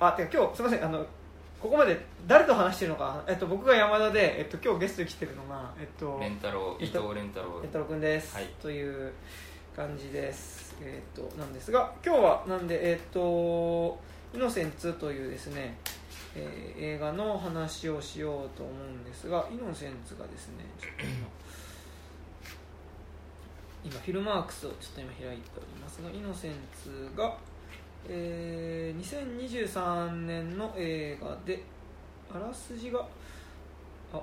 あてか今日すみませんあのここまで誰と話してるのか、えっと、僕が山田で、えっと、今日ゲストに来てるのが、えっと、レンタロウ伊藤レンタロウレンタロウ君です、はい。という感じです。えっとなんですが今日はなんでえっと「イノセンツ」というですね、えー映画の話をしようと思うんですがイノセンツがですねちょっと今今フィルマークスをちょっと今開いておりますがイノセンツが、えー2023年の映画であらすじがあ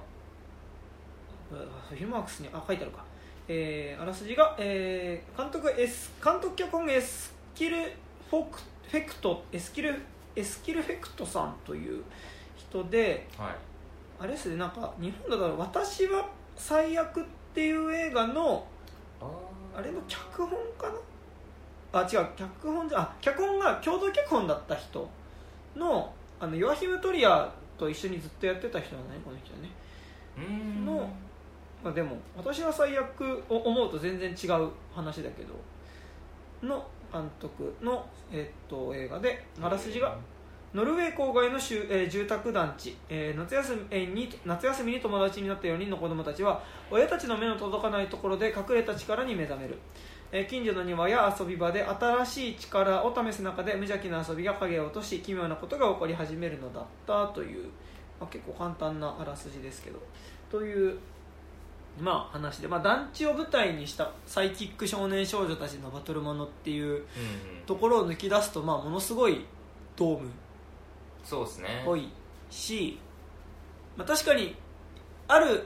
フィルマークスにあ書いてあるか、えーあらすじが、えー監督エス監督脚本エスキルフォクフェクトエスキルエスキルフェクトさんという人ではい。あれですねなんか日本だと「私は最悪」っていう映画のあれの脚本かな？あ違う脚本じゃあ脚本が共同脚本だった人のあのヨアヒム・トリアと一緒にずっとやってた人だねこの人ね。うーん。のまあ、でも私は最悪を思うと全然違う話だけどの監督の、えっと映画であらすじがノルウェー郊外のしゅ、えー住宅団地、えー夏休みえーに夏休みに友達になった4人の子供たちは親たちの目の届かないところで隠れた力に目覚める、えー近所の庭や遊び場で新しい力を試す中で無邪気な遊びが影を落とし奇妙なことが起こり始めるのだったという、まあ、結構簡単なあらすじですけどというまあ話で、まあ、団地を舞台にしたサイキック少年少女たちのバトルものっていうところを抜き出すと、まあ、ものすごいドームっぽいし、まあ、確かにある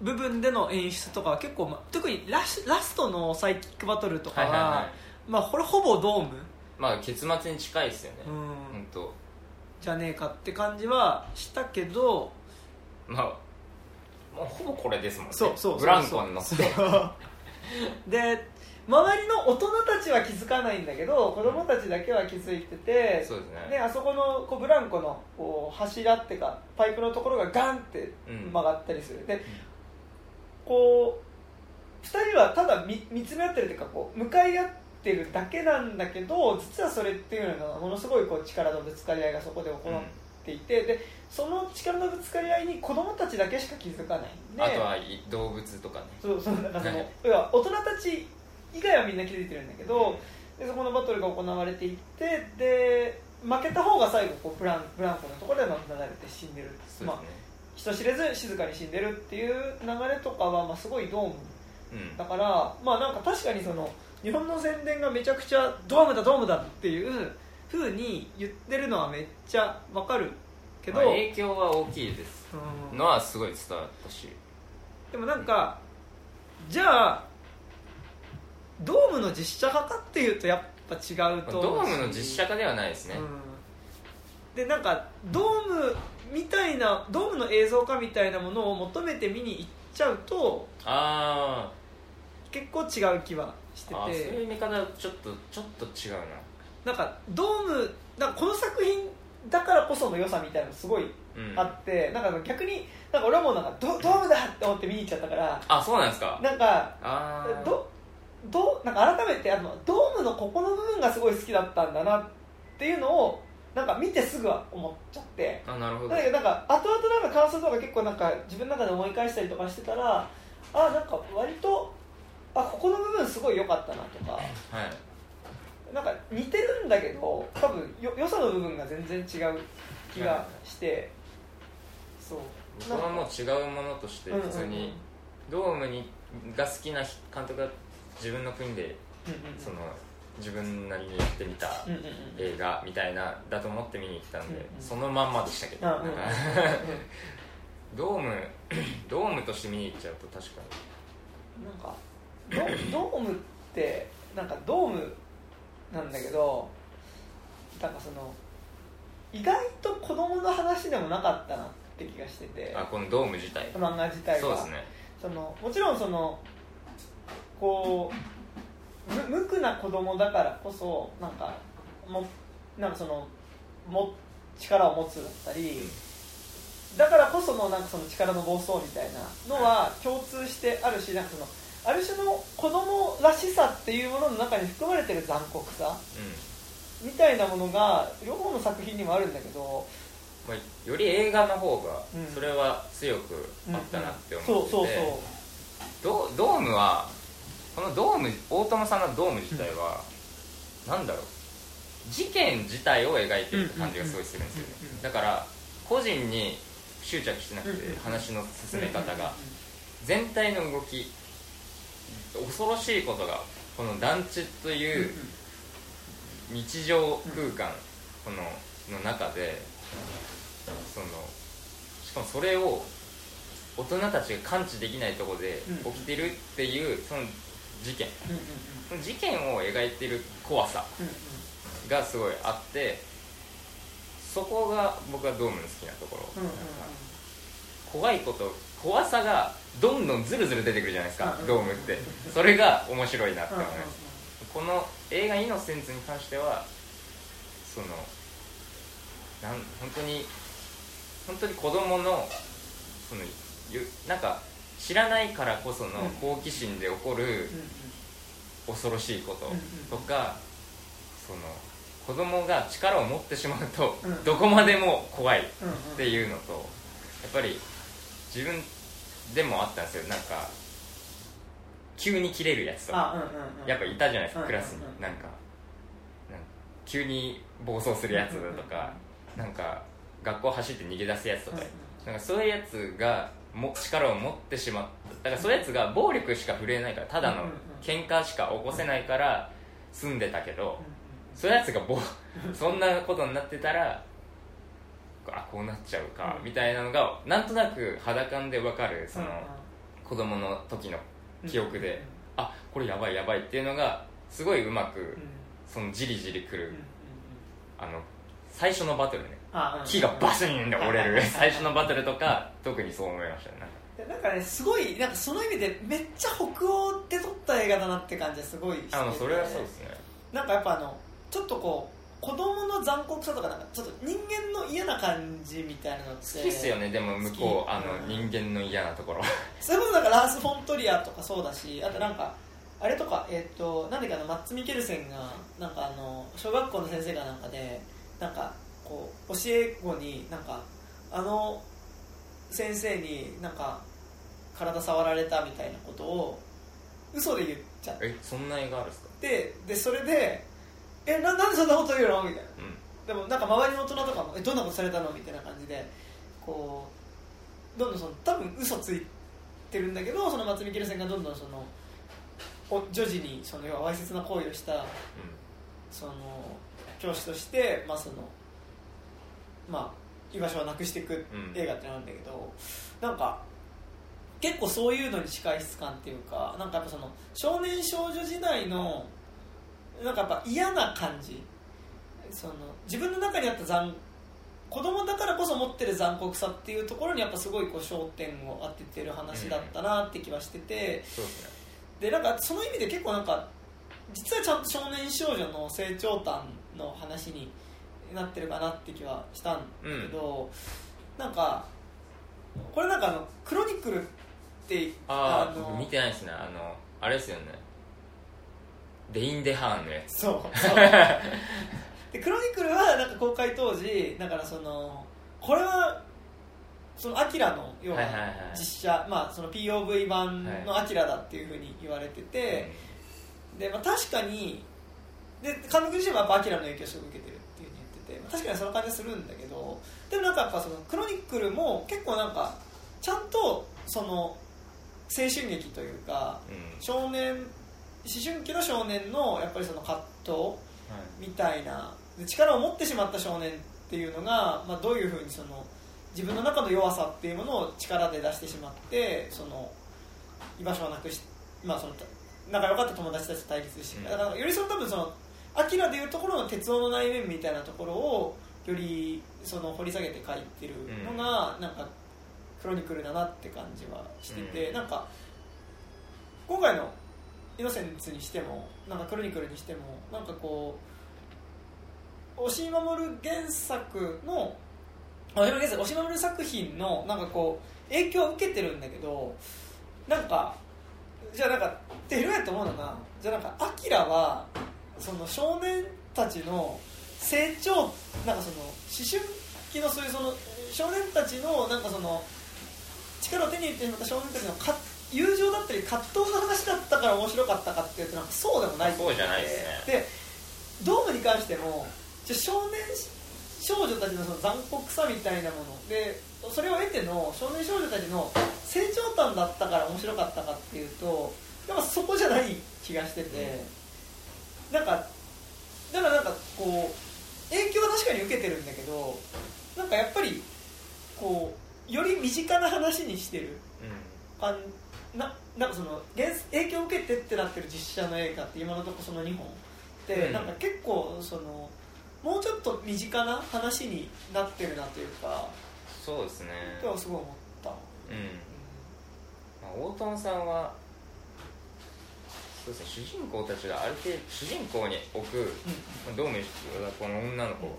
部分での演出とかは結構、まあ、特にラスラストのサイキックバトルとかは,、まあ、これほぼドーム、まあ結末に近いですよね。うん。本当じゃねえかって感じはしたけどまあもうほぼこれですもんね。そうそうそうブランコに乗って。で周りの大人たちは気づかないんだけど子供たちだけは気づいててそうですね。であそこのこうブランコのこう柱っていうかパイプのところがガンってうん。曲がったりする、でこう2人はただ見見つめ合ってるっていうかこう向かい合ってるだけなんだけど実はそれっていうのがものすごいこう力のぶつかり合いがそこで起こっていて、でその力のぶつかり合いに子供たちだけしか気づかないであとはい動物とかね。そうそうなんかそのは大人たち以外はみんな気づいてるんだけど、でそこのバトルが行われていってで負けた方が最後こうブランブランコのところで亡くなられて死んでる、まあ人知れず静かに死んでるっていう流れとかは、まあ、すごいドーム。うん。だからまあなんか確かにその日本の宣伝がめちゃくちゃドームだドームだっていうふうに言ってるのはめっちゃわかるけど、まあ影響は大きいです。うん。のはすごい伝わったし。でもなんかじゃあドームの実写化かっていうとやっぱ違うまあとドームの実写化ではないですね、うん。でなんかドームみたいなドームの映像化みたいなものを求めて見に行っちゃうとあ結構違う気はしてーあーそうていう見方はちょっとちょっと違うな。なんかドームなんかこの作品だからこその良さみたいなのすごいうん。あって、なんか逆になんか俺はもうなんかドドームだって思って見に行っちゃったからあそうなんですか。なんかああどどなんか改めてあのドームのここの部分がすごい好きだったんだなっていうのをなんか見てすぐは思っちゃって。あなるほど。だけどなんか後々なんか感想とか結構なんか自分の中で思い返したりとかしてたらあなんか割とあここの部分すごい良かったなとかはい。なんか似てるんだけど多分よ良さの部分が全然違う気がしてそう。僕はもう違うものとして普通にドームにが好きな監督が自分の国でうんうんうん。その自分なりにやってみた映画みたいなだと思って見に行ったので、うんうん。そのまんまでしたけど、あうんうんドーム ドームとして見に行っちゃうと確かなんかドドームってなんかドームなんだけどなんかその意外と子供の話でもなかったなって気がしてて。にあこのドーム自体漫画自体が。そうですね。そのもちろんそのこう無無垢な子供だからこそなんかもなんかそのも力を持つだったりだからこそのなんかその力の暴走みたいなのは共通してあるしなんかそのある種の子供らしさっていうものの中に含まれてる残酷さみたいなものが両方の作品にもあるんだけどまあ、より映画の方がうん。それは強くあったなって思ってて、そうそうそう。ドドームはこのドーム大友さんのドーム自体は、なんだろう。事件自体を描いてるって感じがすごいするんですよね。だから個人に執着してなくて話の進め方が。全体の動き恐ろしいことがこの団地という日常空間このの中でそのしかもそれを大人たちが感知できないところでうん。起きてるっていうその事件。うんうん事件を描いてる怖さうんうん。がすごいあってそこが僕はドームの好きなところ、うんうん怖いこと怖さがどんどんズルズル出てくるじゃないですか、うんうんドームって。それが面白いなってうん思います、この映画「イノセンツ」に関してはそのなん本当に本当に子供のそのゆなんか知らないからこそのうん。好奇心で起こるうんうん恐ろしいことうんうん。とか、その子供が力を持ってしまうと、うん。どこまでも怖いっうんうん。ていうのとやっぱり自分でもあったんですよ。なんか急に切れるやつとかあうんうんうん。やっぱいたじゃないですか、うんクラスに。うんなんかなんか急に暴走するやつとか、なんか学校走って逃げ出すやつとか、なんかそういうやつがも力を持ってしまった。だからそういうやつが暴力しか振れないからただの喧嘩しか起こせないから住んでたけど、そういうやつがぼそんなことになってたらあこうなっちゃうか、うん。みたいなのがなんとなく肌感で分かるその、子供の時の記憶で、あこれやばいやばいっていうのがすごいうまく、そのじりじりくる、あの最初のバトルね木がバシーンで折れる。最初のバトルとか特にそう思いましたね。なんかでなんかねすごいなんかその意味でめっちゃ北欧って撮った映画だなって感じがすごいしてて。あのそれはそうですね。なんかやっぱあのちょっとこう子供の残酷さとかなんかちょっと人間の嫌な感じみたいなのって好きっすよね。でも向こうあのうん。人間の嫌なところ。それこそなんかラース・フォントリアとかそうだしあとなんかあれとかえっ、となんあのマッツ・ミケルセンがなんかあの小学校の先生がなんかでなんかこう教え子になんかあの先生になんか体触られたみたいなことを嘘で言っちゃっえそんな映画あるんですか？てでそれで「えななんでそんなこと言うの?」みたいな。うん。でもなんか周りの大人とかも「えどんなことされたの?」みたいな感じでこうどんどんその多分嘘ついてるんだけどその松見キルセンがどんどんそのお女児にその要はわいせつな行為をしたその教師として、まあそのまあ、居場所をなくしていくうん映画ってなんだけど、なんか結構そういうのに近い質感っていうかなんかやっぱその少年少女時代のなんかやっぱ嫌な感じ。その自分の中にあった残子供だからこそ持ってる残酷さっていうところにやっぱすごいこう焦点を当ててる話だったなって気はしてて、そうですね。でなんかその意味で結構なんか実はちゃんと少年少女の成長譚の話になってるかなって気はしたんだけど、なんかこれなんかあのクロニクルってああ見てないですね。あのあれですよね。デイン・デハーンのやつ。そうそう。でクロニクルはなんか公開当時だからそのこれはそのアキラの要ははいはいはい。実写、まあ、その POV 版のアキラだっていうふうに言われてて、でまあ、確かにで監督自身はやっぱアキラの影響をすごく受けてるって確かにその感じはするんだけどでもなんかやっぱそのクロニクルも結構なんかちゃんとその青春劇というかうん。少年思春期の少年のやっぱりその葛藤はい。みたいなで力を持ってしまった少年っていうのが、まあ、どういうふうにその自分の中の弱さっていうものを力で出してしまってその居場所をなくし、まあ、その仲良かった友達たちと対立して、うん。だからよりその多分そのアキラでいうところの鉄夫の内面みたいなところをよりその掘り下げて書いてるのが、なんかクロニクルだなって感じはしてて、うん。なんか今回のイノセンツにしてもなんかクロニクルにしてもなんかこう押井守原作の押井守原作押井守作品のなんかこう影響を受けてるんだけどなんかじゃあなんかってひろやと思うのがじゃあなんかアキラはその少年たちの成長なんかその思春期のそういうその少年たちのなんかその力を手に入れてしまった少年たちのか友情だったり葛藤の話だったから面白かったかっていうとなんかそうでもないそうじゃないですねでドームに関してもじゃ少年少女たちのその残酷さみたいなもの。でそれを得ての少年少女たちの成長感だったから面白かったかっていうとやっぱそこじゃない気がしてて、なんかだからなんかこう影響は確かに受けてるんだけどなんかやっぱりこうより身近な話にしてるう感ななんかその原影響を受けてってなってる実写の映画って今のところその2本って、うん。なんか結構そのもうちょっと身近な話になってるなというかんそうですね。とはすごい思った、うん、まあ、大友さんはそうですね主人公たちがある程度主人公に置く、まあどうもこの女の子。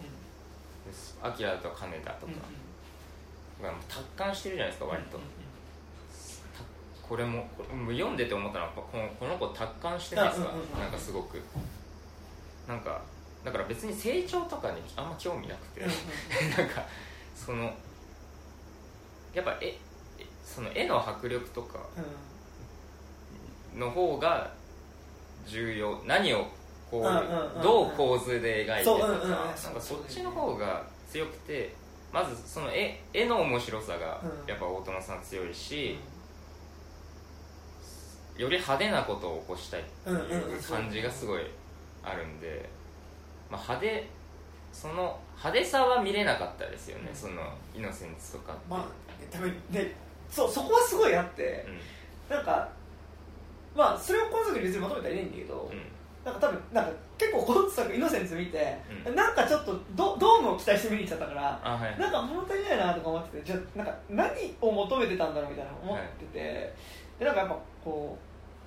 です。アキラと金田とか。う達観してるじゃないですか割と、たこれもこれもう読んでて思ったのはこのこの子達観してないですか、うんうんうんなんかすごく。なんかだから別に成長とかにあんま興味なくて、なんかそのやっぱ絵えその絵の迫力とかの方が重要何をこう,、どう構図で描いてとか、そっちの方が強くてまずその絵絵の面白さがうん。やっぱ大友さん強いし、より派手なことを起こしたいっていう感じがすごいあるんで、まあ、派手その派手さは見れなかったですよね、うん。そのイノセンスとかって、まあ多分ねそうそこはすごいあってうん。なんかまあそれを今作に別に求めたらいいんだけど、うん。なんか多分なんか結構今作イノセンス見て、うなんかちょっとドドームを期待して見に行っちゃったからあはい。なんか物足りないなとか思っててじゃあなんか何を求めてたんだろうみたいな思ってて、でなんかやっぱこ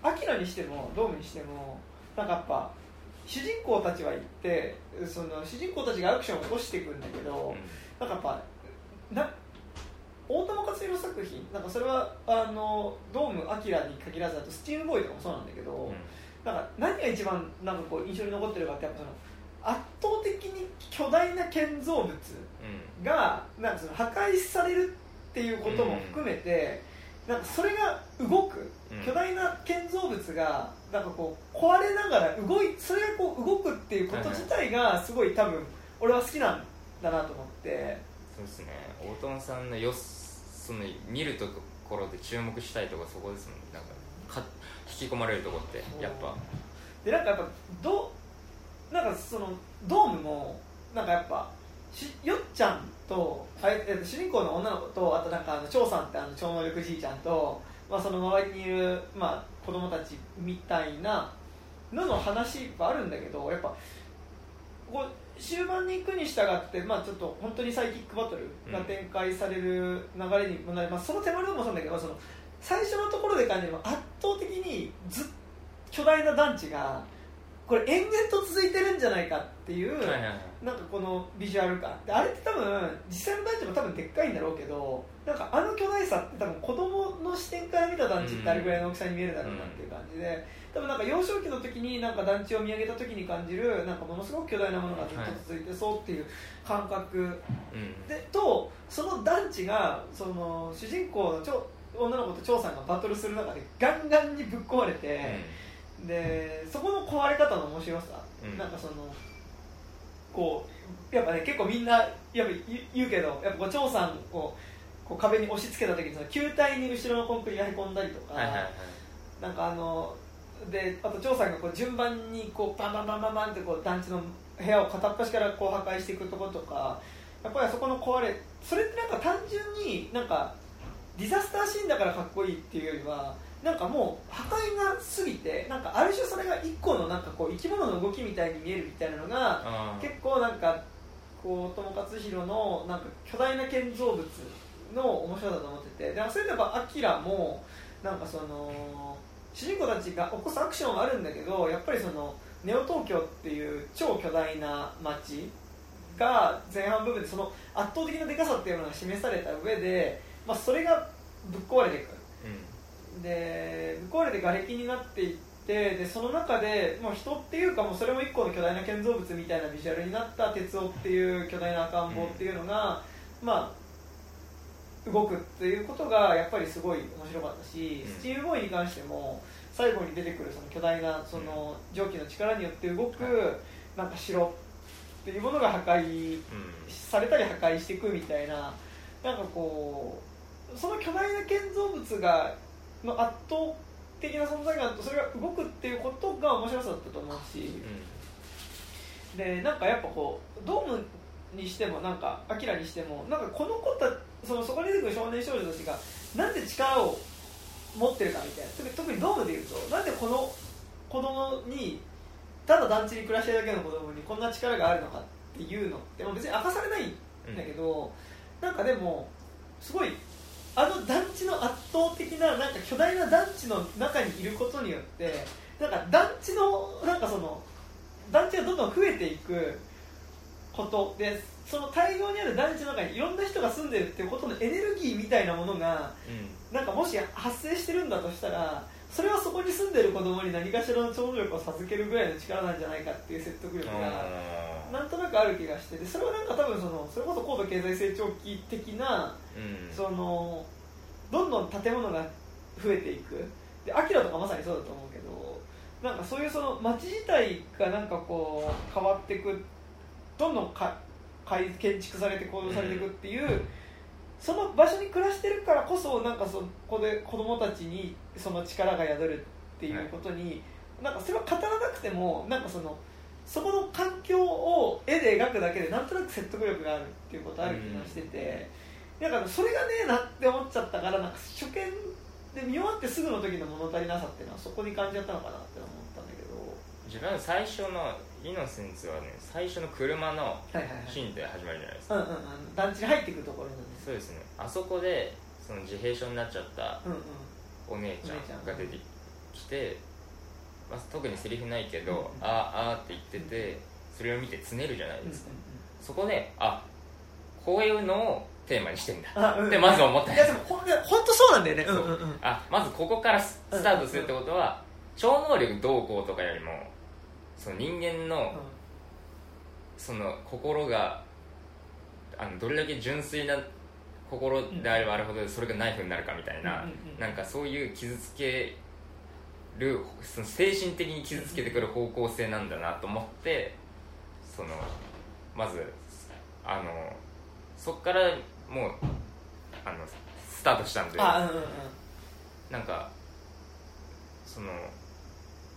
うアキラにしてもドームにしてもなんかやっぱ主人公たちは行ってその主人公たちがアクションを起こしていくんだけど、なんかやっぱな大友克洋作品なんかそれはあのドームアキラに限らずあとスチームボーイとかもそうなんだけど、うん。なんか何が一番なんかこう印象に残ってるかってやっぱその圧倒的に巨大な建造物うん。がなんかその破壊されるっていうことも含めて、なんかそれが動くうん。巨大な建造物がなんかこう壊れながら動いそれがこう動くっていうこと自体がすごい多分俺は好きなんだなと思ってそうですね。大友さんのよその見るところで注目したいところそこですもんね。なんかか引き込まれるところってやっぱ。でなんかやっぱどなんかそのドームもなんかやっぱしよっちゃんとあええっと主人公の女の子とあとなんかあの張さんってあの超能力じいちゃんと、まあ、その周りにいる、まあ、子供たちみたいなのの話はあるんだけどやっぱこう終盤に行くに従って、まあ、ちょっと本当にサイキックバトルが展開される流れにもなります、その手前でもそうだけどその最初のところで感じるのは圧倒的にずっ巨大な団地がこれ延々と続いてるんじゃないかっていう、はいはいはい。なんかこのビジュアル感。であれって多分実際の団地も多分でっかいんだろうけどなんかあの巨大さって多分子供の視点から見た団地ってあれぐらいの大きさに見えるだろうなっていう感じで、多分なんか幼少期の時になんか団地を見上げた時に感じるなんかものすごく巨大なものがずっと続いてそうっていう感覚。うん。でとその団地がその主人公の長女の子と張さんがバトルする中でガンガンにぶっ壊れて、でそこの壊れ方の面白さ、うん。なんかそのこうやっぱね結構みんなやっぱ言う言うけどやっぱこう張さんをこう壁に押し付けた時にその球体に後ろのコンクリがへこんだりとか、はいはいはい。なんかあのであと張さんがこう順番にこうバンバンバンバンバンってこう団地の部屋を片っ端からこう破壊していくところとかやっぱりあそこの壊れそれってなんか単純になんかディザスターシーンだからかっこいいっていうよりはなんかもう破壊が過ぎてなんかある種それが一個のなんかこう生き物の動きみたいに見えるみたいなのが結構なんかこう友勝弘のなんか巨大な建造物の面白さだと思ってて。でそれでやっぱアキラもなんかその主人公たちが起こすアクションはあるんだけどやっぱりそのネオ東京っていう超巨大な街が前半部分でその圧倒的なでかさっていうのが示された上で、まあ、それがぶっ壊れていく。うん。でぶっ壊れて瓦礫になっていっててでその中でもう人っていうかもうそれも一個の巨大な建造物みたいなビジュアルになった鉄夫っていう巨大な赤ん坊っていうのが、まあ動くっていうことがやっぱりすごい面白かったし、うん。スチールボーイに関しても最後に出てくるその巨大なその蒸気の力によって動くなんか城っていうものが破壊うん。されたり破壊していくみたいななんかこうその巨大な建造物がの圧倒的な存在感とそれが動くっていうことが面白さだったと思うしでなんかやっぱこうドームにしてもなんかアキラにしてもなんかこの子たそのそこに出てくる少年少女たちがなんで力を持ってるかみたいな。特に特にドームでいうとなんでこの子供にただ団地に暮らしてるだけの子供にこんな力があるのかっていうのって、まあ、別に明かされないんうんだけど、なんかでもすごいあの団地の圧倒的ななんか巨大な団地の中にいることによってなんか団地のなんかその団地がどんどん増えていくことでその大量にある団地の中にいろんな人が住んでるっていうことのエネルギーみたいなものがうん。なんかもし発生してるんだとしたらそれはそこに住んでる子供に何かしらの超能力を授けるぐらいの力なんじゃないかっていう説得力があなんとなくある気がしてでそれはなんか多分そのそれこそ高度経済成長期的なーうん。そのどんどん建物が増えていく。でアキラとかまさにそうだと思うけどなんかそういうその街自体がなんかこう変わっていくどんどんか建築されて構造されていくっていう、その場所に暮らしてるからこそなんかそこで子供たちにその力が宿るっていうことに、なんかそれは語らなくてもなんかそのそこの環境を絵で描くだけでなんとなく説得力があるっていうことある気がしてて、なんかそれがねえなって思っちゃったからなんか初見で見終わってすぐの時の物足りなさっていうのはそこに感じちゃったのかなって思ったんだけど。自分最初のイノセンスはね最初の車のシーンで始まるじゃないですか、うんうんうん。団地に入っていくところなんですそうですね。あそこでその自閉症になっちゃったお姉ちゃんんが出てきて、まあ、特にセリフないけど、うんうん。あーあーって言っててそれを見てつねるじゃないうんうんですか、そこであこういうのをテーマにしてんだ。あうんってまず思ったいやでもほん本当そうなんだよね。あまずここからススタートするってことは、超能力どうこうとかよりもその人間のその心があのどれだけ純粋な心であればあるほどそれがナイフになるかみたいな、なんかそういう傷つけるその精神的に傷つけてくる方向性なんだなと思ってそのまずあのそっからもうあのスタートしたんで。なんかその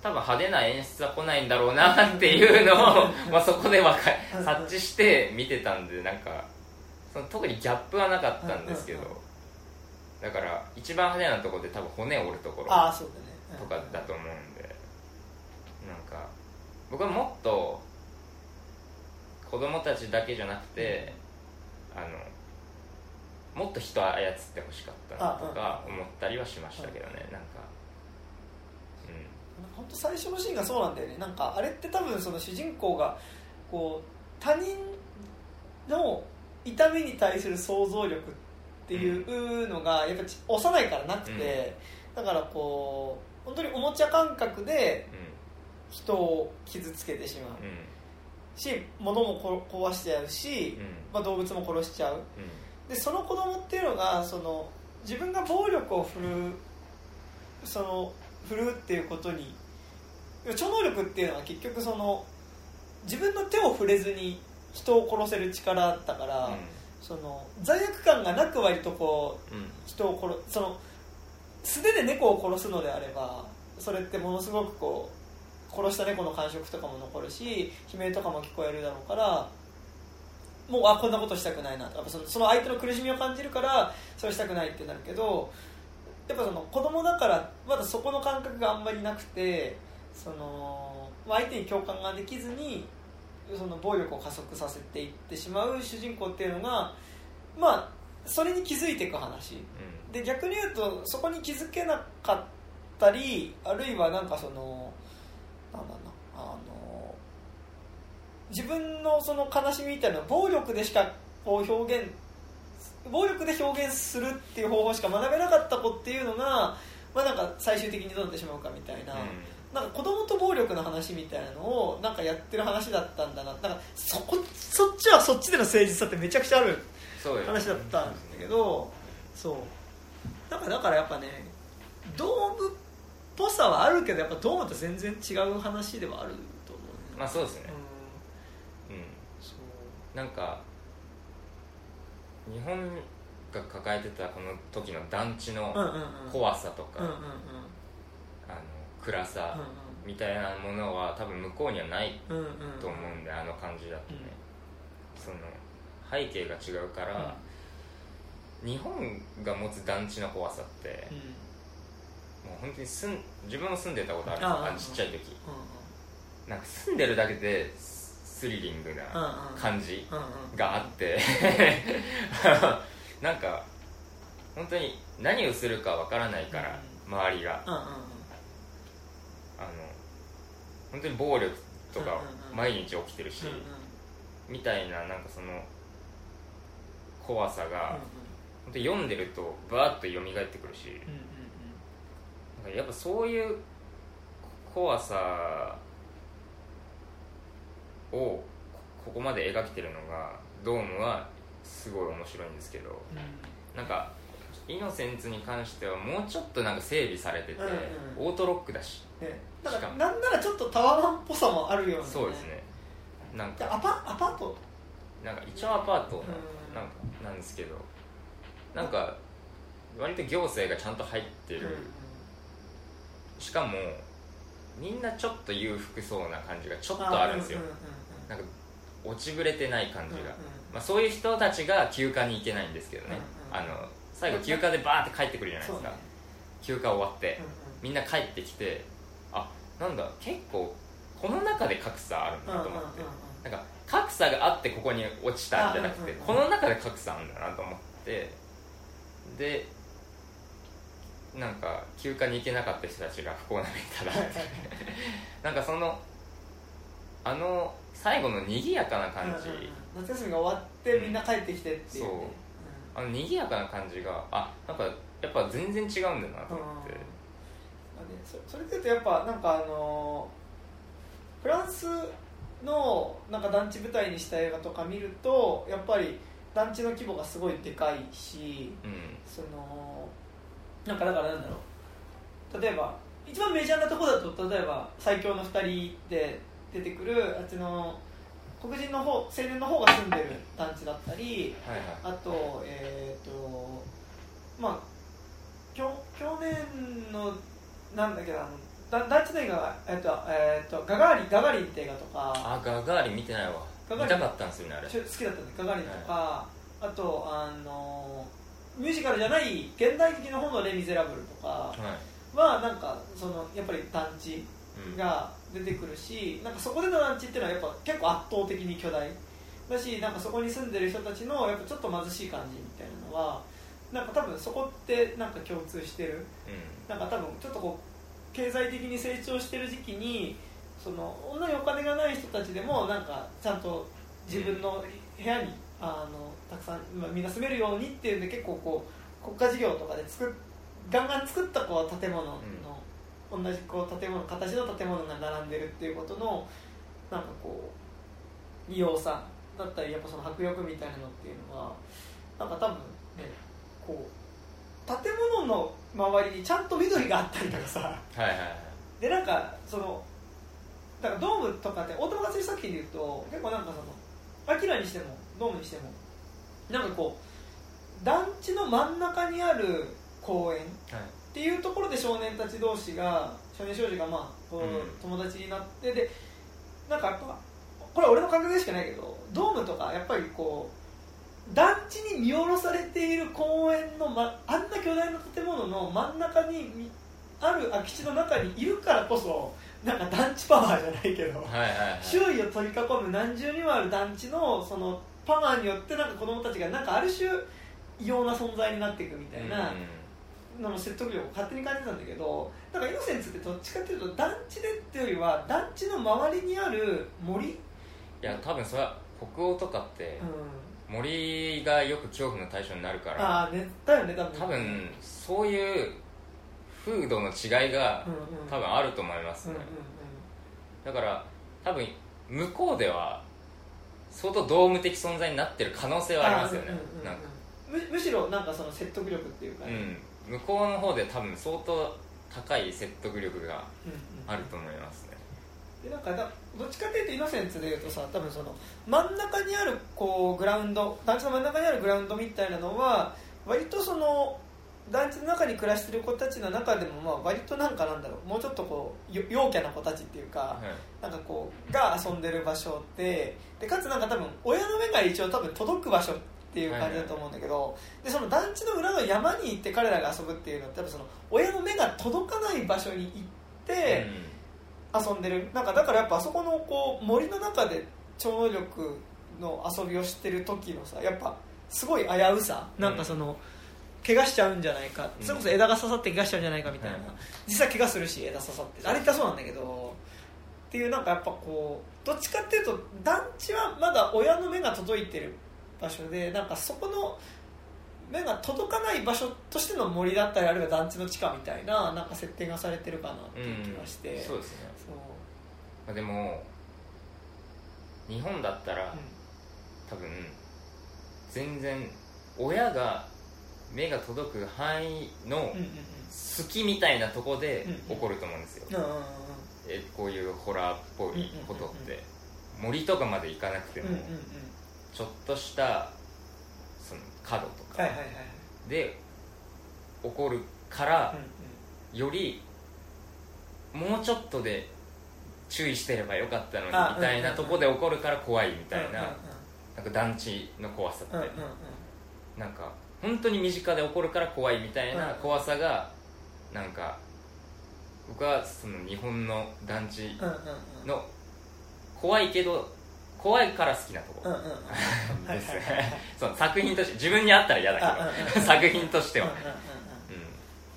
多分派手な演出は来ないんだろうなっていうのを まあそこでわかうん察知して見てたんでなんかその特にギャップはなかったんですけどだから一番派手なところで多分骨を折るところとかだと思うんでなんか僕はもっと子供たちだけじゃなくてあのもっと人操ってほしかったなとか思ったりはしましたけどね。なんかう本当最初のシーンがそうなんだよね。なんかあれって多分その主人公がこう他人の痛みに対する想像力っていうのがやっぱち幼いからなくて、だからこう本当におもちゃ感覚でん人を傷つけてしまう。うん。うん。し物もこ壊しちゃうし、うん。まあ、動物も殺しちゃう。うん。でその子供っていうのがその自分が暴力を振るうその振るうっていうことに超能力っていうのは結局その自分の手を触れずに人を殺せる力だから、その罪悪感がなく割とこううん。人を殺その素手で猫を殺すのであればそれってものすごくこう殺した猫の感触とかも残るし悲鳴とかも聞こえるだろうからもうあこんなことしたくないなとやっぱそのその相手の苦しみを感じるからそれしたくないってなるけどやっぱその子供だからまだそこの感覚があんまりなくてそのまあ相手に共感ができずにその暴力を加速させていってしまう主人公っていうのがまあそれに気づいていく話。で逆に言うとそこに気づけなかったりあるいはなんかそのなんだろうなあの自分のその悲しみみたいな暴力でしかこう表現暴力で表現するっていう方法しか学べなかった子っていうのが、まあ、なんか最終的にどうなってしまうかみたいななんか子供と暴力の話みたいなのをなんかやってる話だったんだな。なんかそこそっちはそっちでの誠実さってめちゃくちゃある話だったんだけどそう。なんかだからやっぱねドームっぽさはあるけどやっぱドームと全然違う話ではあると思うね。まあそうですね。うん。うん。そう。なんか日本が抱えてたこの時の団地のうんうんうん。怖さとか、うんうんうん。あの暗さうみたいなものは多分向こうにはないと思うんであの感じだとね、その背景が違うから、日本が持つ団地の怖さってもう本当に住ん自分も住んでたことあるんでちっちゃい時。うなんか住んでるだけでスリリングなうん感じがあって。なんか本当に何をするかわからないから周りが本当に暴力とか毎日起きてるし、みたいななんかその怖さが、本当に読んでるとバーッと蘇ってくるし、なんかやっぱそういう怖さをこここまで描けてるのがドームはすごい面白いんですけどうん。うんなんかイノセンツに関してはもうちょっとなんか整備されてて、うんうん。オートロックだしねなんかなんならちょっとタワマンっぽさもあるような、そうですね。なんか。でアパアパート？なんか一応アパートうん。なんかなんですけど。なんか割と行政がちゃんと入ってる、しかもみんなちょっと裕福そうな感じがちょっとあるんですよ、なんか落ちぶれてない感じが、まあ、そういう人たちが休暇に行けないんですけどね、あの最後休暇でバーって帰ってくるじゃないですか、休暇終わって、みんな帰ってきてあなんだ結構この中で格差あるんだと思って、なんか格差があってここに落ちたんじゃなくて、あうんうんうんこの中で格差あるんだなと思って。でなんか休暇に行けなかった人たちが不幸な目にただってなんかそのあの最後の賑やかな感じ、うんうんうん。夏休みが終わってみんな帰ってきてっていう、ね、そう。あの賑やかな感じがあなんかやっぱ全然違うんだなと思って、ね。そそれでいうとやっぱなんかあのフランスのなんか団地舞台にした映画とか見るとやっぱり団地の規模がすごいでかいしうん。そのなんかだからなんだろう。例えば一番メジャーなところだと例えば最強の2人で出てくるあっちの黒人の方青年の方が住んでる団地だったりはいはい。あとえっ、とまあきょ去年のなんだっけなあのだ団地の映画が、えっとえっとガガーリンガガーリンって映画とかあガガーリン見てないわ。ガガーリン。見たかったんですよねあれ。ちょ好きだったんでガガーリンとか、あとあのミュージカルじゃない現代劇の方の「レ・ミゼラブル」とかはい、はなんかそのやっぱり団地うん、が出てくるしなんかそこでの団地っていうのはやっぱ結構圧倒的に巨大だしなんかそこに住んでる人たちのやっぱちょっと貧しい感じみたいなのはなんか多分そこってなんか共通してる。うなんか多分ちょっとこう経済的に成長してる時期にその同じお金がない人たちでもなんかちゃんと自分の部屋にあのたくさん、まあ、みんな住めるようにっていうんで結構こう国家事業とかで作っガンガン作ったこう建物の、同じこう建物形の建物が並んでるっていうことのなんかこう異様さだったりやっぱその迫力みたいなのっていうのはなんか多分ねこう建物の周りにちゃんと緑があったりとかさ。んはいはいはい。でなんかそのだからドームとかって大友克洋作品でいうと結構なんかそのアキラにしてもドームにしてもなんかこう団地の真ん中にある公園はい。っていうところで少年たち同士が少年少女がまあこううん。友達になってでなんかやっぱこれは俺の感覚でしかないけどドームとかやっぱりこう団地に見下ろされている公園の、ま、あんな巨大な建物の真ん中にみある空き地の中にいるからこそなんか団地パワーじゃないけどはいはいはい。周囲を取り囲む何重にもある団地のそのパワーによってなんか子供たちがなんかある種異様な存在になっていくみたいな。のの説得力を勝手に感じたんだけどだからイノセンツってどっちかっていうと団地でっていうよりは団地の周りにある森、いや多分それは北欧とかってうん、森がよく恐怖の対象になるからああねだよね多分。多分そういう風土の違いが多分あると思いますね。だから多分向こうでは相当ドーム的存在になってる可能性はありますよね。むむしろなんかその説得力っていうか。ね、うん。向こうの方で多分相当高い説得力があると思いますね。でなんかだどっちかっていうとイノセンツでいうとさ多分その真ん中にあるこうグラウンド団地の真ん中にあるグラウンドみたいなのは割とその団地の中に暮らしてる子たちの中でもまあ割となんかなんだろうもうちょっとこうよ陽キャな子たちっていうか、はい。なんかこうが遊んでる場所ででかつなんか多分親の目が一応多分届く場所っていう感じだと思うんだけど、でその団地の裏の山に行って彼らが遊ぶっていうのは多分その親の目が届かない場所に行って遊んでる。なんかだからやっぱあそこのこう森の中で超能力の遊びをしてる時のさやっぱすごい危うさ。なんかその、怪我しちゃうんじゃないか、うん。それこそ枝が刺さって怪我しちゃうんじゃないかみたいな、はい実際怪我するし枝刺さって。あれ痛そうなんだけどっていうなんかやっぱこうどっちかっていうと団地はまだ親の目が届いてる場所でなんかそこの目が届かない場所としての森だったりあるいは団地の地下みたいななんか設定がされてるかなっていう気がして、そうですねでも日本だったらうん。多分全然親が目が届く範囲の隙みたいなとこでうん起こると思うんですよ、えこういうホラーっぽいことって。森とかまで行かなくても、ちょっとしたその角とか。で起こるからうん。よりもうちょっとで注意してればよかったのにあみたいなとこで起こるから怖いみたいななんか団地の怖さって。なんか本当に身近で起こるから怖いみたいなうん。怖さがなんか僕はその日本の団地の怖いけど怖いから好きなとこ。です。作品として自分にあったら嫌だけど作品としては。うんうんうん。うん。う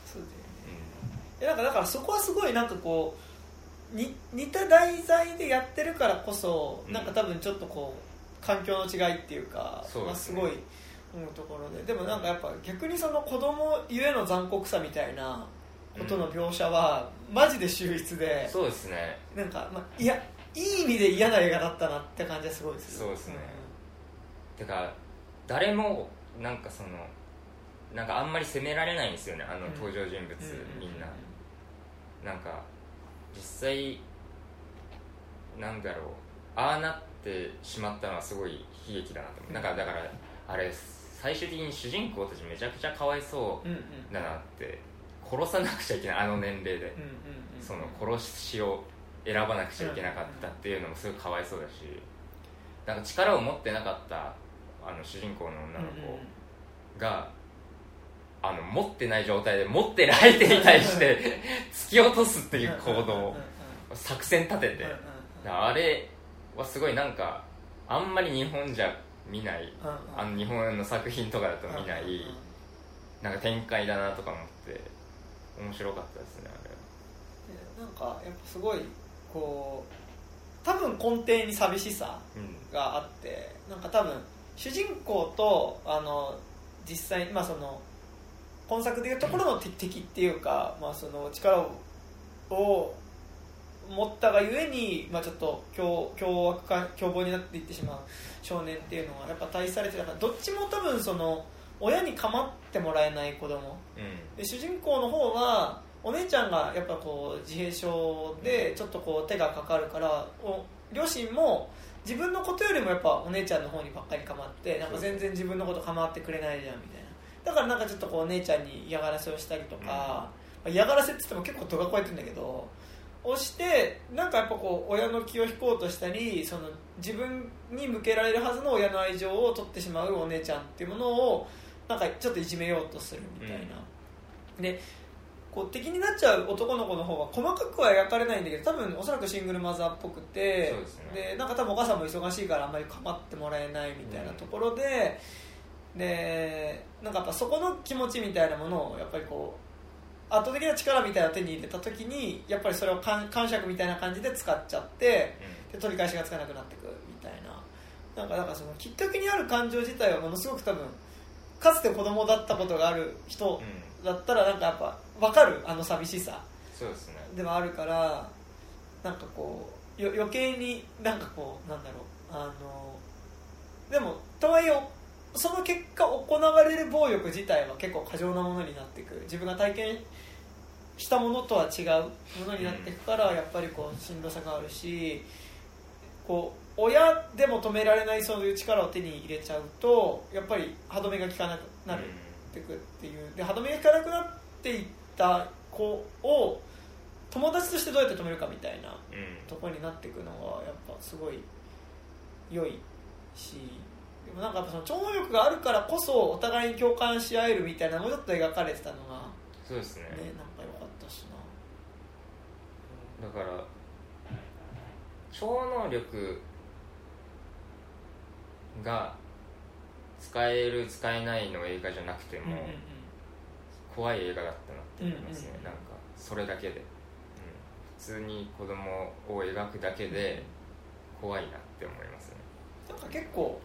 そうだよね。んえなんかだからそこはすごいなんかこうに似た題材でやってるからこそ、うん。なんか多分ちょっとこう環境の違いっていうかすね。まあ、すごい思うところで。でもなんかやっぱ逆にその子供ゆえの残酷さみたいなことの描写はマジで秀逸で、そうですね。なんか、まあ、いやいい意味で嫌な映画だったなって感じはすごいですそうですね。てか誰もなんかそのなんかあんまり責められないんですよねあの登場人物、うん。みんな。なんか実際なんだろうああなってしまったのはすごい悲劇だなと思う、うん。なんかだからあれ最終的に主人公たちめちゃくちゃかわいそうんうんうんうだなって殺さなくちゃいけないあの年齢で、うんうんうんその殺しを選ばなくちゃいけなかったっていうのもすごいかわいそうだし。なんか力を持ってなかったあの主人公の女の子が、あの持ってない状態で持ってる相手に対して突き落とすっていう行動を作戦立てて。あれはすごいなんかあんまり日本じゃ見ない。あの日本の作品とかだと見ない。なんか展開だなとか思って面白かったですねあれは。なんかやっぱすごいこう多分根底に寂しさうん。があってなんか多分主人公とあの実際まあその今作でいうところの敵敵っていうか、まあ、その力をを持ったがゆえに、まあ、ちょっと凶凶悪か凶暴になっていってしまう少年っていうのはやっぱ対比されてたからどっちも多分その親に構ってもらえない子供。うん。で主人公の方はお姉ちゃんがやっぱこう自閉症でちょっとこう手がかかるからお両親も自分のことよりもやっぱお姉ちゃんの方にばっかり構ってなんか全然自分のこと構ってくれないじゃんみたいなだからなんかちょっとこうお姉ちゃんに嫌がらせをしたりとか、まあ嫌がらせって言っても結構度が超えてるんだけどをしてなんかやっぱこう親の気を引こうとしたりその自分に向けられるはずの親の愛情を取ってしまうお姉ちゃんっていうものをなんかちょっといじめようとするみたいな、でこう敵になっちゃう男の子の方は細かくは描かれないんだけど多分おそらくシングルマザーっぽくてですね。なんか多分お母さんも忙しいからあんまり構ってもらえないみたいなところで、でなんかやっぱそこの気持ちみたいなものをやっぱりこう圧倒的な力みたいな手に入れた時にやっぱりそれを感感触みたいな感じで使っちゃってで取り返しがつかなくなってくるみたいな。なんかだからそのきっかけにある感情自体はものすごく多分かつて子供だったことがある人うん。だったらなんかやっぱ分かるあの寂しさ。そうですね。ではあるからなんかこうよ余計になんかこうなんだろうあのでもとはいえその結果行われる暴力自体は結構過剰なものになっていく自分が体験したものとは違うものになっていくから、やっぱりこうしんどさがあるしこう親でも止められないそういう力を手に入れちゃうとやっぱり歯止めが効かなくなる、ってくっていう。で歯止めが効かなくなっていった子を友達としてどうやって止めるかみたいな、とこになっていくのはやっぱすごい良いしもなんかその超能力があるからこそお互いに共感し合えるみたいなもうちょっと描かれてたのがそうですね。ねなんか良かったしな。だから超能力が使える使えないの映画じゃなくても、うんうん怖い映画だったなって思いますね、うんうん。なんかそれだけで、うん、普通に子供を描くだけで怖いなって思いますね。なんか結構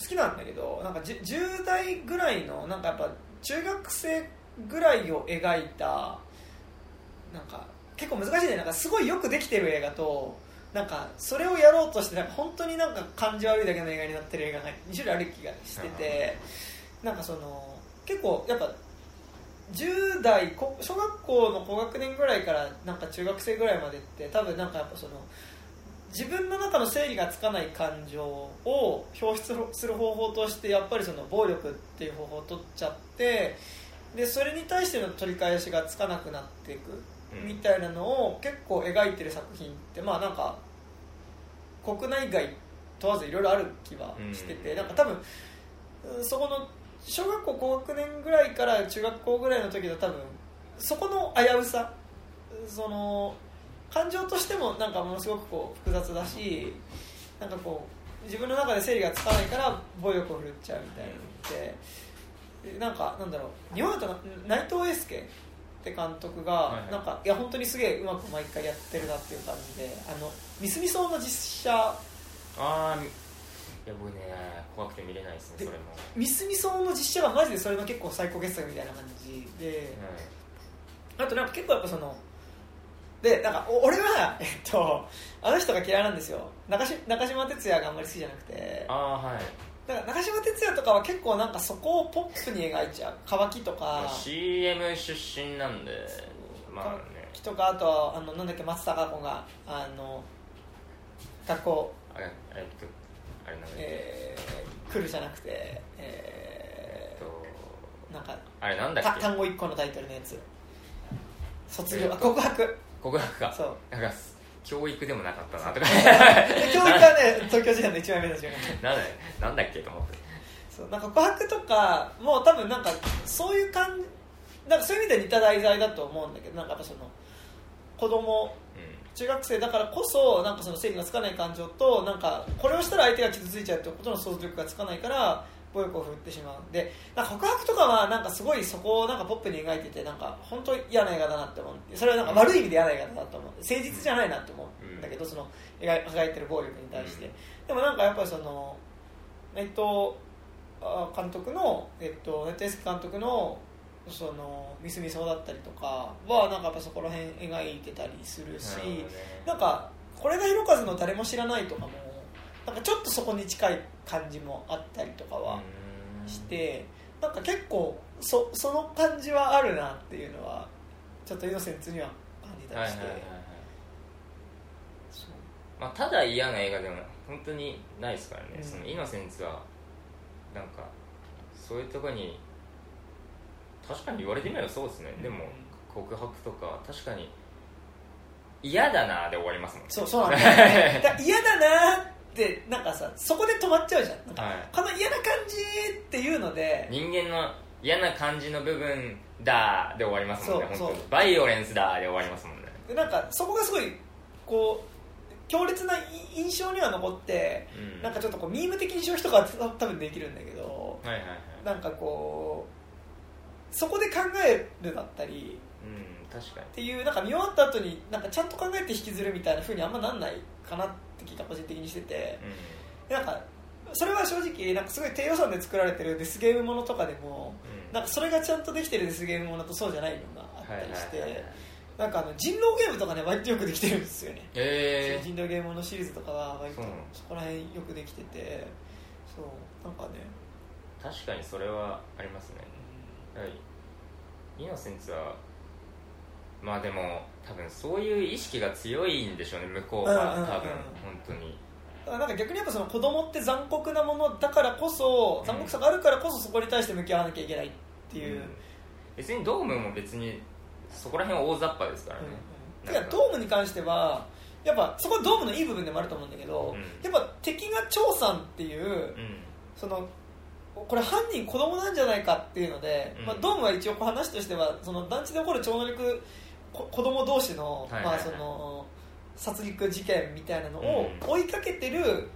好きなんだけどなんか10代ぐらいのなんかやっぱ中学生ぐらいを描いたなんか結構難しいね。なんかすごいよくできてる映画となんかそれをやろうとしてなんか本当になんか感じ悪いだけの映画になってる映画が2種類ある気がしててなんかその結構やっぱ10代小学校の高学年ぐらいからなんか中学生ぐらいまでって多分なんかやっぱその自分の中の整理がつかない感情を表出する方法としてやっぱりその暴力っていう方法を取っちゃってでそれに対しての取り返しがつかなくなっていくうん。みたいなのを結構描いてる作品ってまあなんか国内外問わずいろいろある気はしててうん。なんか多分うんそこの小学校高学年ぐらいから中学校ぐらいの時の多分そこの危うさその感情としてもなんかものすごくこう複雑だしなんかこう自分の中で整理がつかないから暴力を振るっちゃうみたいなのっなんかなんだろう日本だと内藤英介って監督が、なんかいや本当にすげえうまく毎回やってるなっていう感じであのミスミソウの実写ああいや僕ね怖くて見れないですねでそれも、ミスミソウの実写がマジでそれの結構最高傑作みたいな感じで、あとなんか結構やっぱそのでなんかお俺は、えっと、あの人が嫌いなんですよ。中し中島哲也があんまり好きじゃなくて。ああはい。だから中島哲也とかは結構なんかそこをポップに描いちゃう。乾きとか。CM 出身なんでまあね。とかあとあのなんだっけ松たか子があの学校、あれえっとあれなんだっけ。えー、来るじゃなくて、ええっとー、なんかあれなんだっけ。た単語1個のタイトルのやつ。卒業、えーとあ告白かそう。なんか教育でもなかったなとか。で 教育はね東京時代の一枚目の瞬間なんだなんだっけと思って。そうなんか告白とかもう多分なんかそういう感じなんかそういう意味では似た題材だと思うんだけどなんかやっぱその子供う中学生だからこそなんかその整理がつかない感情となんかこれをしたら相手が傷ついちゃうってことの想像力がつかないから暴力を振ってしまう。でなんか告白とかはなんかすごいそこをなんかポップに描いててなんか本当に嫌な映画だなって思う。それはなんか悪い意味で嫌な映画だなと思う。誠実じゃないなって思うんだけど、その描描いてる暴力に対して、うん。でもなんかやっぱりその内藤あ監督の、えっと、内藤英介監督のそのミスミソだったりとかはなんかやっぱそこら辺描いてたりするし、ね。なんかこれがひろかずの誰も知らないとかもなんかちょっとそこに近い感じもあったりとかはうん。して、なんか結構そその感じはあるなっていうのはちょっとイノセンスには感じたりして、まあ、ただ嫌な映画でも本当にないですからね、うん。そのイノセンスはなんかそういうところに確かに言われてみればそうですね、うん。でも告白とか確かに嫌だなで終わりますもんね。そうそうなんだ 嫌だなってなんかさそこで止まっちゃうじゃん。なんか、はい。この嫌な感じっていうので人間の嫌な感じの部分だで終わりますもんねそう本当に。バイオレンスだで終わりますもんね。でなんかそこがすごいこう強烈な印象には残って、うん。なんかちょっとこうミーム的に消費とかは多分できるんだけどはいはいはい。なんかこうそこで考えるだったりうん確かに。っていうなんか見終わった後になんかちゃんと考えて引きずるみたいな風にあんまなんないかなって気が個人的にしてて。うなんかそれは正直なんかすごい低予算で作られてるデスゲームものとかでもうん。なんかそれがちゃんとできてるデスゲームものとそうじゃないのがあったりして、はいはいはいはい。なんかあの人狼ゲームとかね割とよくできてるんですよね、え人狼ゲームものシリーズとかは割とそこら辺よくできててそうなんかね、ー、確かにそれはありますね。はい。イノセンツはまあでも多分そういう意識が強いんでしょうね向こうはうんうんうん。多分本当に。だからなんか逆にやっぱその子供って残酷なものだからこそ残酷さがあるからこそそこに対して向き合わなきゃいけないっていう、うん。別にドームも別にそこら辺は大雑把ですからね、てか。ドームに関してはやっぱそこはドームのいい部分でもあると思うんだけど、うん。やっぱ敵が張さんっていううん。そのこれ犯人子供なんじゃないかっていうので、うん。まあ、ドームは一応話としてはその団地で起こる超能力こ子供同士の,、はいはいはい。まあ、その殺戮事件みたいなのをうん。追いかけてる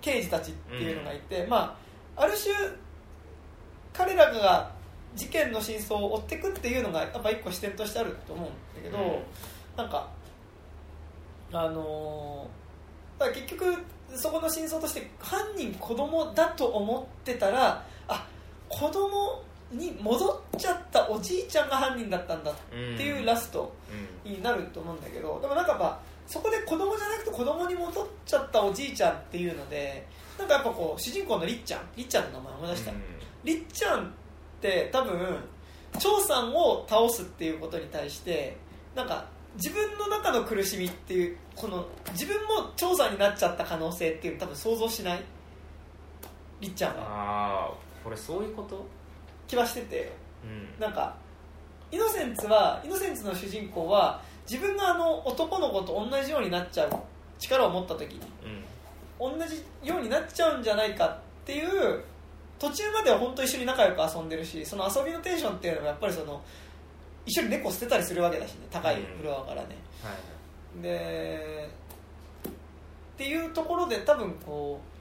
刑事たちっていうのがいて、まあ、ある種彼らが事件の真相を追っていくっていうのがやっぱ一個視点としてあると思うんだけど、うん。なんかあのー結局そこの真相として犯人子供だと思ってたらあ子供に戻っちゃったおじいちゃんが犯人だったんだっていうラストうん。になると思うんだけどでもなんかやっぱそこで子供じゃなくて子供に戻っちゃったおじいちゃんっていうのでなんかやっぱこう主人公のりっちゃんりっちゃんの名前思い出した、りっちゃんって多分張さんを倒すっていうことに対してなんか自分の中の苦しみっていうこの自分も張さんになっちゃった可能性っていうの多分想像しない？りっちゃんは。ああこれそういうこと？気はしてて。うん。なんかイノセンツはイノセンツの主人公は自分があの男の子と同じようになっちゃう力を持った時にうん。同じようになっちゃうんじゃないかっていう途中までは本当一緒に仲良く遊んでるしその遊びのテンションっていうのもやっぱりその一緒に猫捨てたりするわけだしね高いフロアからね、はい。でっていうところで多分こう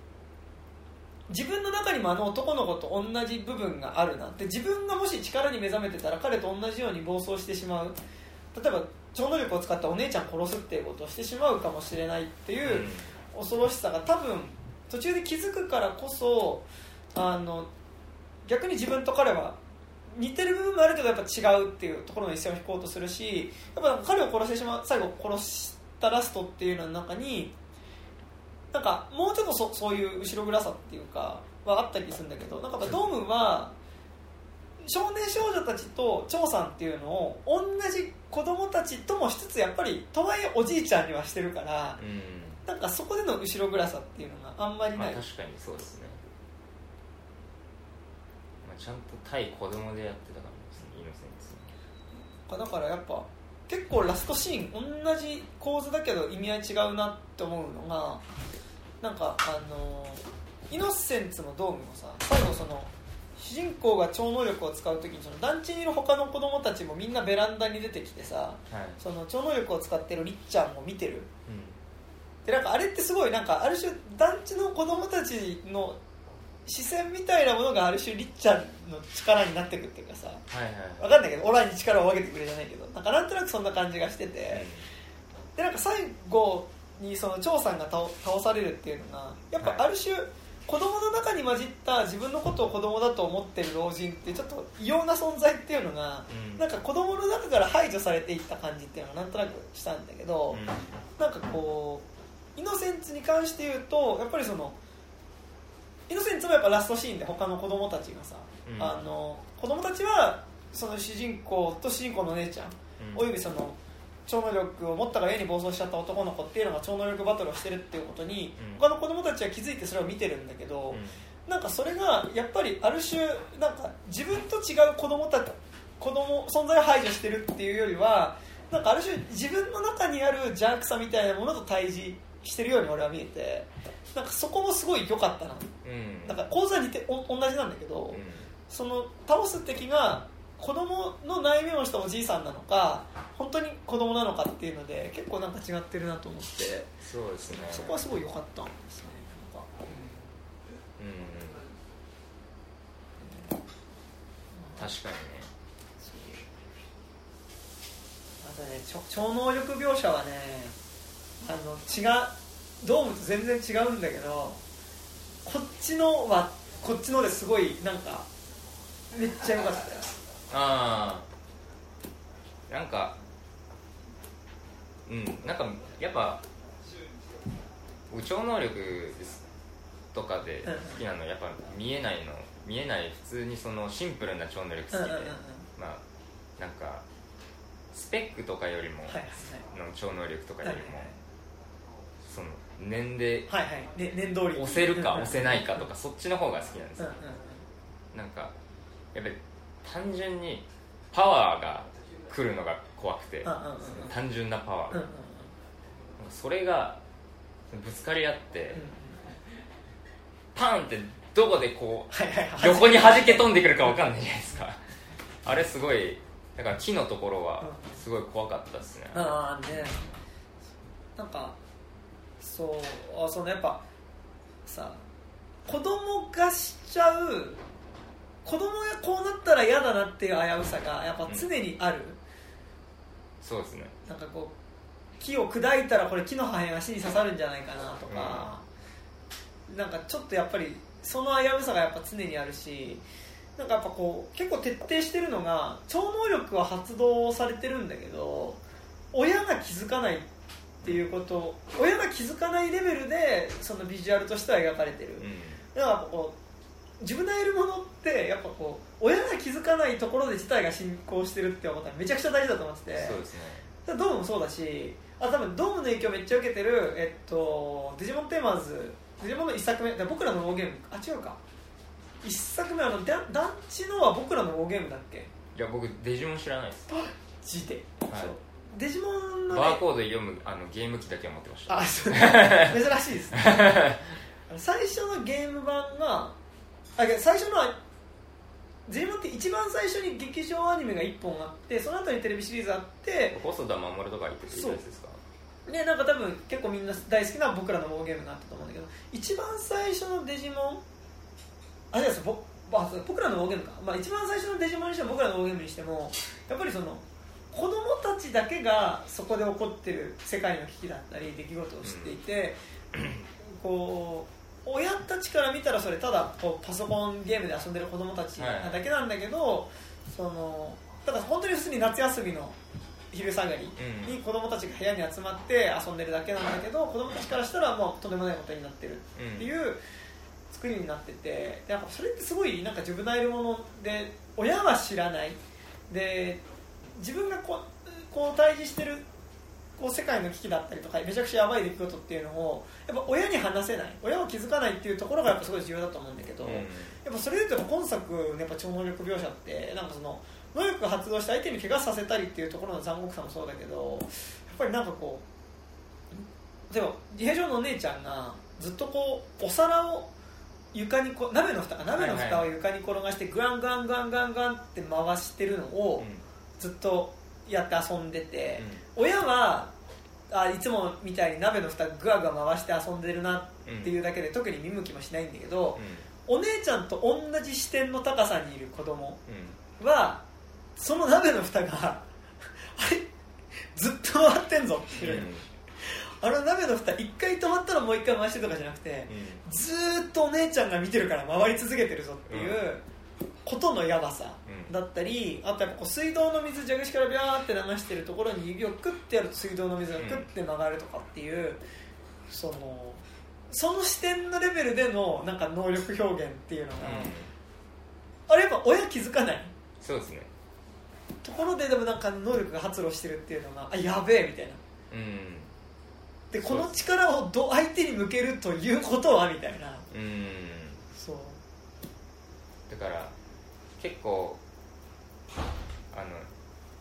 自分の中にもあの男の子と同じ部分があるなって自分がもし力に目覚めてたら彼と同じように暴走してしまう。例えば超能力を使ったお姉ちゃん殺すっていうことをしてしまうかもしれないっていう、恐ろしさが多分途中で気づくからこそあの逆に自分と彼は似てる部分もあるけどやっぱ違うっていうところの一線を引こうとするしやっぱ彼を殺してしまう最後殺したラストっていうのの中になんかもうちょっとそそういう後ろ暗さっていうかはあったりするんだけどなんかドームは少年少女たちと張さんっていうのを同じ子供たちともしつつやっぱりとはいえおじいちゃんにはしてるからうん。うんなんかそこでの後ろ暗さっていうのがあんまりまあない、確かにそうですね、まあ、ちゃんと対子供でやってたかもですねイノセンツだからやっぱ結構ラストシーン同じ構図だけど意味合い違うなって思うのがなんかあのイノセンツのドームもさ最後その主人公が超能力を使う時にその団地にいる他の子供たちもみんなベランダに出てきてさはい。その超能力を使ってるりっちゃんを見てる。うでなんかあれってすごいなんかある種団地の子供たちの視線みたいなものがある種りっちゃんの力になってくっていうかさんはいはい。わかんないけどオラに力を分けてくれじゃないけどなんかなんとなくそんな感じがしてて。でなんか最後にその張さんが倒倒されるっていうのがやっぱある種、子供の中に混じった自分のことを子供だと思ってる老人ってちょっと異様な存在っていうのがうん。なんか子供の中から排除されていった感じっていうのがなんとなくしたんだけど、うん。なんかこうイノセンツに関して言うとやっぱりそのイノセンツもやっぱラストシーンで他の子供たちがさ、うん。あの子供たちはその主人公と主人公の姉ちゃん。およびその超能力を持ったがゆえに暴走しちゃった男の子っていうのが超能力バトルをしてるっていうことに、うん。他の子供たちは気づいてそれを見てるんだけど、なんかそれがやっぱりある種なんか自分と違う子供たち子供存在を排除してるっていうよりはなんかある種自分の中にある邪悪さみたいなものと対峙してるように俺は見えてなんかそこもすごい良かったな。うん。なんか構図は似てお同じなんだけど、うん。その倒す敵が子供の内面をしたおじいさんなのか本当に子供なのかっていうので結構なんか違ってるなと思って。そうですね。そこはすごい良かったんですね。なんか。うん。確かにね。あとね超能力描写はねあの違うドームと全然違うんだけどこっちのはこっちのですごいなんかめっちゃ良かったよああなんかうん。なんかやっぱ僕超能力ですとかで好きなのやっぱ見えないの。見えない普通にそのシンプルな超能力好きで、まあなんかスペックとかよりもの超能力とかよりも、はいその念ではいはい、ね、念通り。押せるか押せないかとかそっちの方が好きなんですよ。なんかやっぱり単純にパワーが来るのが怖くて単純なパワーが。それがぶつかり合ってうんパンってどこでこう横に弾け飛んでくるか分かんないじゃないですか。あれすごいだから木のところはすごい怖かったですね。ああね。なんかそうあそのやっぱさ子供がしちゃう子供がこうなったら嫌だなっていう危うさがやっぱ常にある、そうですね。なんかこう木を砕いたらこれ木の破片足に刺さるんじゃないかなとか、なんかちょっとやっぱりその危うさがやっぱ常にあるしなんかやっぱこう結構徹底してるのが超能力は発動されてるんだけど親が気づかないっていうこと親が気づかないレベルでそのビジュアルとしては描かれてる、うだからこう自分のやるものってやっぱこう親が気づかないところで事態が進行してるって思ったらめちゃくちゃ大事だと思ってて。んそうですね。ドームもそうだしあと多分ドームの影響めっちゃ受けてる、えっと、デジモンテーマーズデジモンの1作目だ僕らのウォーゲームあ違うか。1作目あのだ団地のは僕らのウォーゲームだっけ？いや僕デジモン知らないです。字で、はい。デジモンの、ね、バーコード読むあのゲーム機だけは持ってました。あそう。珍しいですね。最初のゲーム版があ最初のはデジモンって一番最初に劇場アニメが1本あってその後にテレビシリーズあって細田守とか言ってたやつですか？でなんか多分結構みんな大好きな僕らのウォーゲームがあったと思うんだけど一番最初のデジモンあ違うですぼあ僕らのウォーゲームか、まあ、一番最初のデジモンにしても僕らのウォーゲームにしてもやっぱりその子供たちだけがそこで起こってる世界の危機だったり出来事を知っていて、こう親たちから見たらそれただこうパソコンゲームで遊んでる子供たちなだけなんだけど、そのただ本当に普通に夏休みの昼下がりうん。に子供たちが部屋に集まって遊んでるだけなんだけど子供たちからしたらもうとんでもないことになってるっていう作りになっててでやっぱそれってすごいなんか自分のいるもので親は知らない。で自分がこうこう対峙してるこう世界の危機だったりとかめちゃくちゃやばい出来事っていうのをやっぱ親に話せない。親は気づかないっていうところがやっぱすごい重要だと思うんだけど、うん。やっぱそれで言うと今作のやっぱ超能力描写ってなんかその能力が発動して相手に怪我させたりっていうところの残酷さもそうだけどやっぱりなんかこう例えば自閉症のお姉ちゃんがずっとこうお皿を床にこ鍋の蓋か鍋の蓋を床に転がしてグワングワングワングワングワンって回してるのをずっとやって遊んでて、親はあいつもみたいに鍋の蓋グワグワ回して遊んでるなっていうだけで特に見向きもしないんだけど、お姉ちゃんと同じ視点の高さにいる子供はその鍋の蓋があれずっと回ってんぞっていう、あの鍋の蓋一回止まったらもう一回回してとかじゃなくてずーっとお姉ちゃんが見てるから回り続けてるぞっていうことのやばさだったりあとやっぱこう水道の水蛇口からビャーって流してるところに指をクッてやると水道の水がクッて曲がるとかっていう、そのその視点のレベルでのなんか能力表現っていうのが、あれやっぱ親気づかない。そうですね。ところででもなんか能力が発露してるっていうのがあやべえみたいな。うん。でこの力をど相手に向けるということはみたいな。うん。そう。だから結構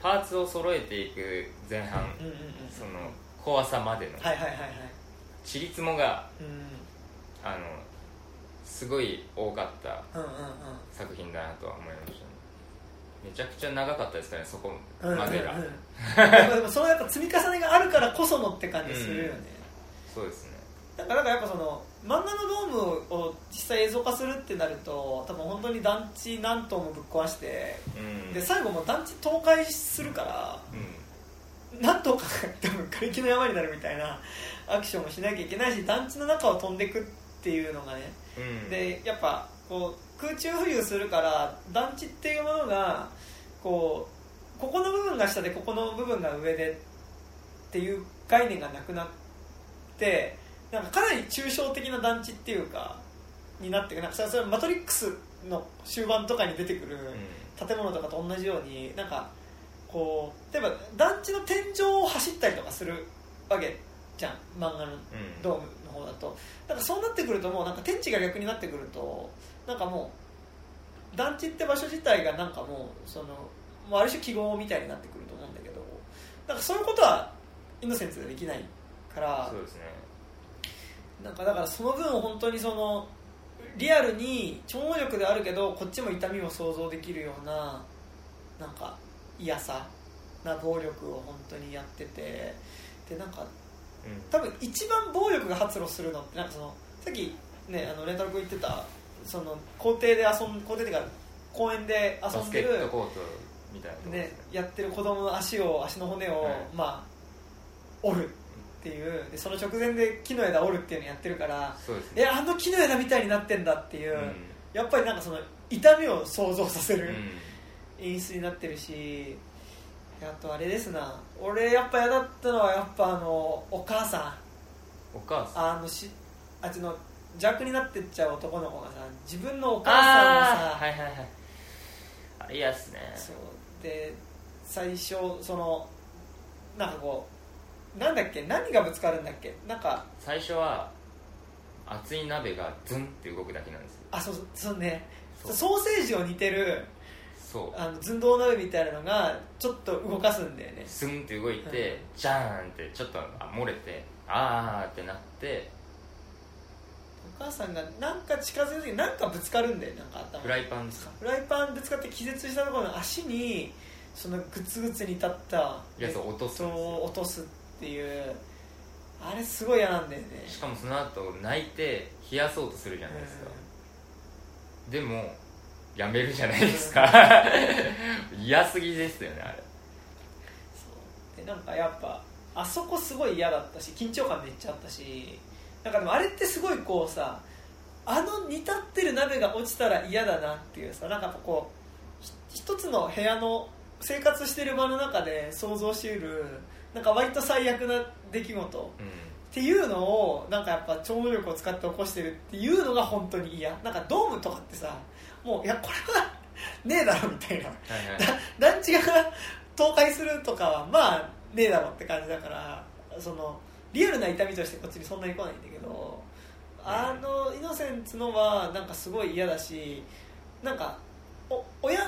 パーツを揃えていく前半うんうんうん。その怖さまでのはいはいはいはい。ちりつもがうん。あのすごい多かったうんうん作品だなとは思いましたね。めちゃくちゃ長かったですからねそこうんまでが、うんうんうん そのやっぱ積み重ねがあるからこそのって感じするよね、そうですね。だからなんかやっぱその漫画のドームを実際映像化するってなると多分本当に団地何棟もぶっ壊してうん。で最後もう団地倒壊するからうん何棟かが多分瓦礫の山になるみたいなアクションもしなきゃいけないし団地の中を飛んでいくっていうのがねうん。でやっぱこう空中浮遊するから団地っていうものがこうここの部分が下でここの部分が上でっていう概念がなくなってなんかかなり抽象的な団地っていうかになってくる。なんかそれマトリックスの終盤とかに出てくる建物とかと同じようになんかこう例えば団地の天井を走ったりとかするわけじゃん。漫画のうん。ドームの方だと。なんかそうなってくるともうなんか天地が逆になってくるとなんかもう団地って場所自体がなんかもうそのもうある種記号みたいになってくると思うんだけどなんかそういうことはイノセンスでできないからそうですねなんかだからその分本当にそのリアルに超能力であるけどこっちも痛みを想像できるようななんか嫌さな暴力を本当にやっててでなんかうん。多分一番暴力が発露するのってなんかそのさっきねあのレンタル君言ってたその校庭で遊ん校庭っていうか公園で遊んでるね、やってる子供の足を足の骨を、はい。まあ折るっていうでその直前で木の枝折るっていうのやってるからそうですね。えあの木の枝みたいになってんだっていう、うん。やっぱりなんかその痛みを想像させるうん。演出になってるし、あとあれですな。俺やっぱ嫌だったのはやっぱあのお母さん。お母さん？あのしあっちの邪悪になってっちゃう男の子がさ自分のお母さんをあさあはいはいはい。あれ嫌っすね。そう。で最初そのなんかこうなんだっけ？何がぶつかるんだっけ？なんか最初は熱い鍋がズンって動くだけなんですよ。あそうそうね。そう。ソーセージを煮てるそう。あの寸胴鍋みたいなのがちょっと動かすんだよね。スンって動いて、ジャーンってちょっとあ漏れてあーってなって。お母さんがなんか近づいた時になんかぶつかるんだよなんか頭。フライパンですか？フライパンぶつかって気絶したところの足にそのグツグツに立ったやつを落とすんですよ。そう落とすっていうあれすごい嫌なんだよね。しかもその後泣いて冷やそうとするじゃないですか、でもやめるじゃないですか。嫌すぎですよねあれ。そう。でなんかやっぱあそこすごい嫌だったし緊張感めっちゃあったしなんかでもあれってすごいこうさあの煮立ってる鍋が落ちたら嫌だなっていうさなんかこうひ一つの部屋の生活してる場の中で想像しうるなんか割と最悪な出来事。うっていうのをなんかやっぱ超能力を使って起こしてるっていうのが本当に嫌。なんかドームとかってさもういやこれはねえだろみたいな。んはいはい。だ団地が倒壊するとかはまあねえだろって感じだからそのリアルな痛みとしてこっちにそんなに来ないんだけどあのイノセンツのはなんかすごい嫌だしなんかお親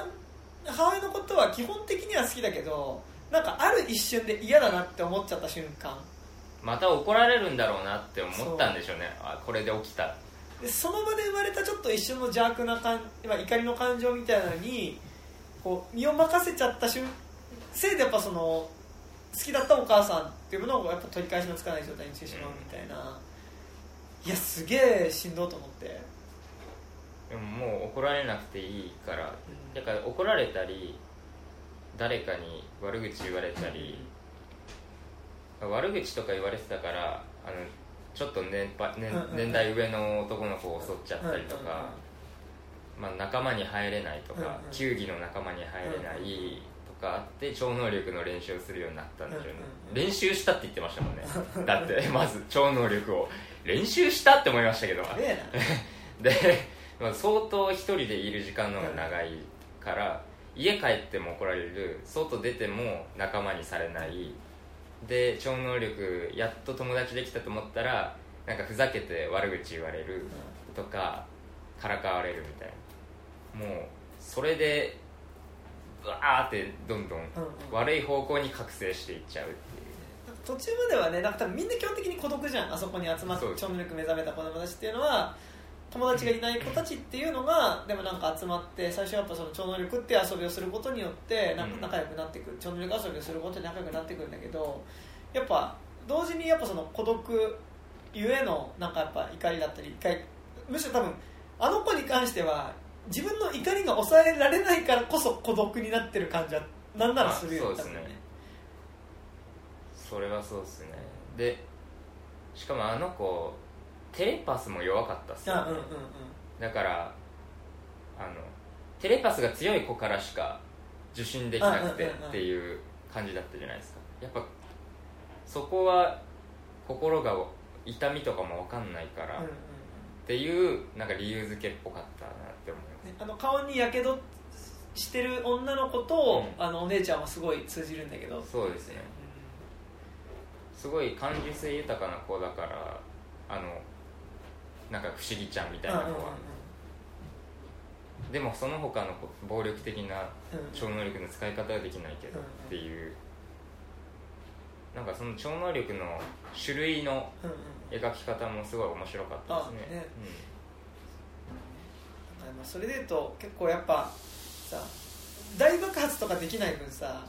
母親のことは基本的には好きだけどなんかある一瞬で嫌だなって思っちゃった瞬間。また怒られるんだろうなって思ったんでしょうね。あこれで起きたでその場で生まれたちょっと一瞬の邪悪な感まあ怒りの感情みたいなのにこう身を任せちゃった瞬せいでやっぱその好きだったお母さんっていうものをやっぱ取り返しのつかない状態にしてしまうみたいな、いやすげえしんどいと思って。でももう怒られなくていいからだから怒られたり誰かに悪口言われたり悪口とか言われてたからあのちょっと年配年年代上の男の子を襲っちゃったりとか、まあ、仲間に入れないとか、球技の仲間に入れないとかあって超能力の練習をするようになったんでしょうね、練習したって言ってましたもんね。だってまず超能力を。練習したって思いましたけど。で、まあ、相当一人でいる時間の方が長いから、家帰っても怒られる外出ても仲間にされないで超能力やっと友達できたと思ったらなんかふざけて悪口言われるとかからかわれるみたいな。もうそれでうわーってどんどん悪い方向に覚醒していっちゃうっていう。途中まではねなんか多分みんな基本的に孤独じゃん。あそこに集まって超能力目覚めた子供たちっていうのは友達がいない子たちっていうのがでもなんか集まって最初やっぱその超能力っていう遊びをすることによってなんか仲良くなってくる、超能力遊びをすることで仲良くなってくるんだけどやっぱ同時にやっぱその孤独ゆえのなんかやっぱ怒りだったり怒りむしろ多分あの子に関しては自分の怒りが抑えられないからこそ孤独になってる感じはなんならするよあそうですね。それはそうですね。でしかもあの子テレパスも弱かったっすよ、あうんうんうん。だからあのテレパスが強い子からしか受信できなくてうんうんうんうんっていう感じだったじゃないですか。やっぱそこは心が痛みとかも分かんないから、っうんうん。うんていうなんか理由付けっぽかったなって思います。ねあの顔にやけどしてる女の子と、うん。あのお姉ちゃんはすごい通じるんだけど。そうですね。すごい感受性豊かな子だからあのなんか不思議ちゃんみたいな子は、でもその他の子暴力的なうん。うんうん超能力の使い方はできないけどうんっていう。なんかその超能力の種類のうんうん。描き方もすごい面白かったですね。あね。あまあそれでいうと結構やっぱさ大爆発とかできない分さ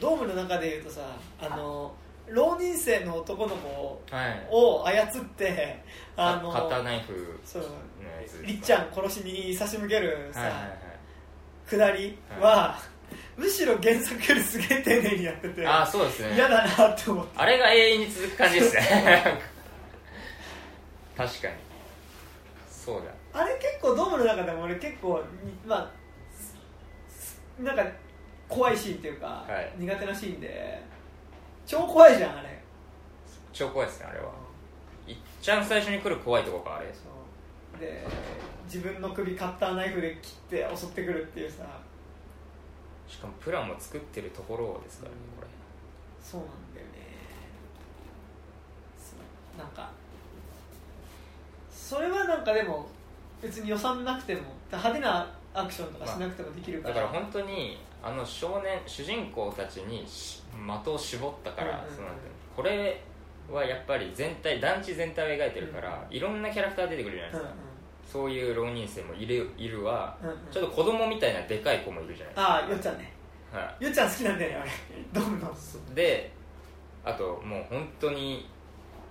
ドームの中でいうとさあの浪人生の男の子を操ってあのカッターナイフそう。りっちゃん殺しに差し向けるさ、はいはいはい。くだりは、むしろ原作よりすげえ丁寧にやっててああそうですね。嫌だなって思って。あれが永遠に続く感じですね。確かに。そうだ。あれ結構ドームの中でも俺結構にまあすなんか怖いシーンっていうか、はい。苦手なシーンで超怖いじゃんあれ。超怖いですねあれは。いっちゃん最初に来る怖いとこかあれそう。で自分の首カッターナイフで切って襲ってくるっていうさ。しかもプランも作ってるところですからねこれ。そうなんだよね。そうなんかそれはなんかでも別に予算なくても派手なアクションとかしなくてもできるから、だから本当にあの少年主人公たちにし的を絞ったから、そのこれはやっぱり全体団地全体を描いてるから、いろんなキャラクター出てくるじゃないですか、そういう浪人生もいるいるわ、ちょっと子供みたいなでかい子もいるじゃないですああよっちゃんね。か、はよっちゃん好きなんだよねあれ。ドームの。い、であともう本当に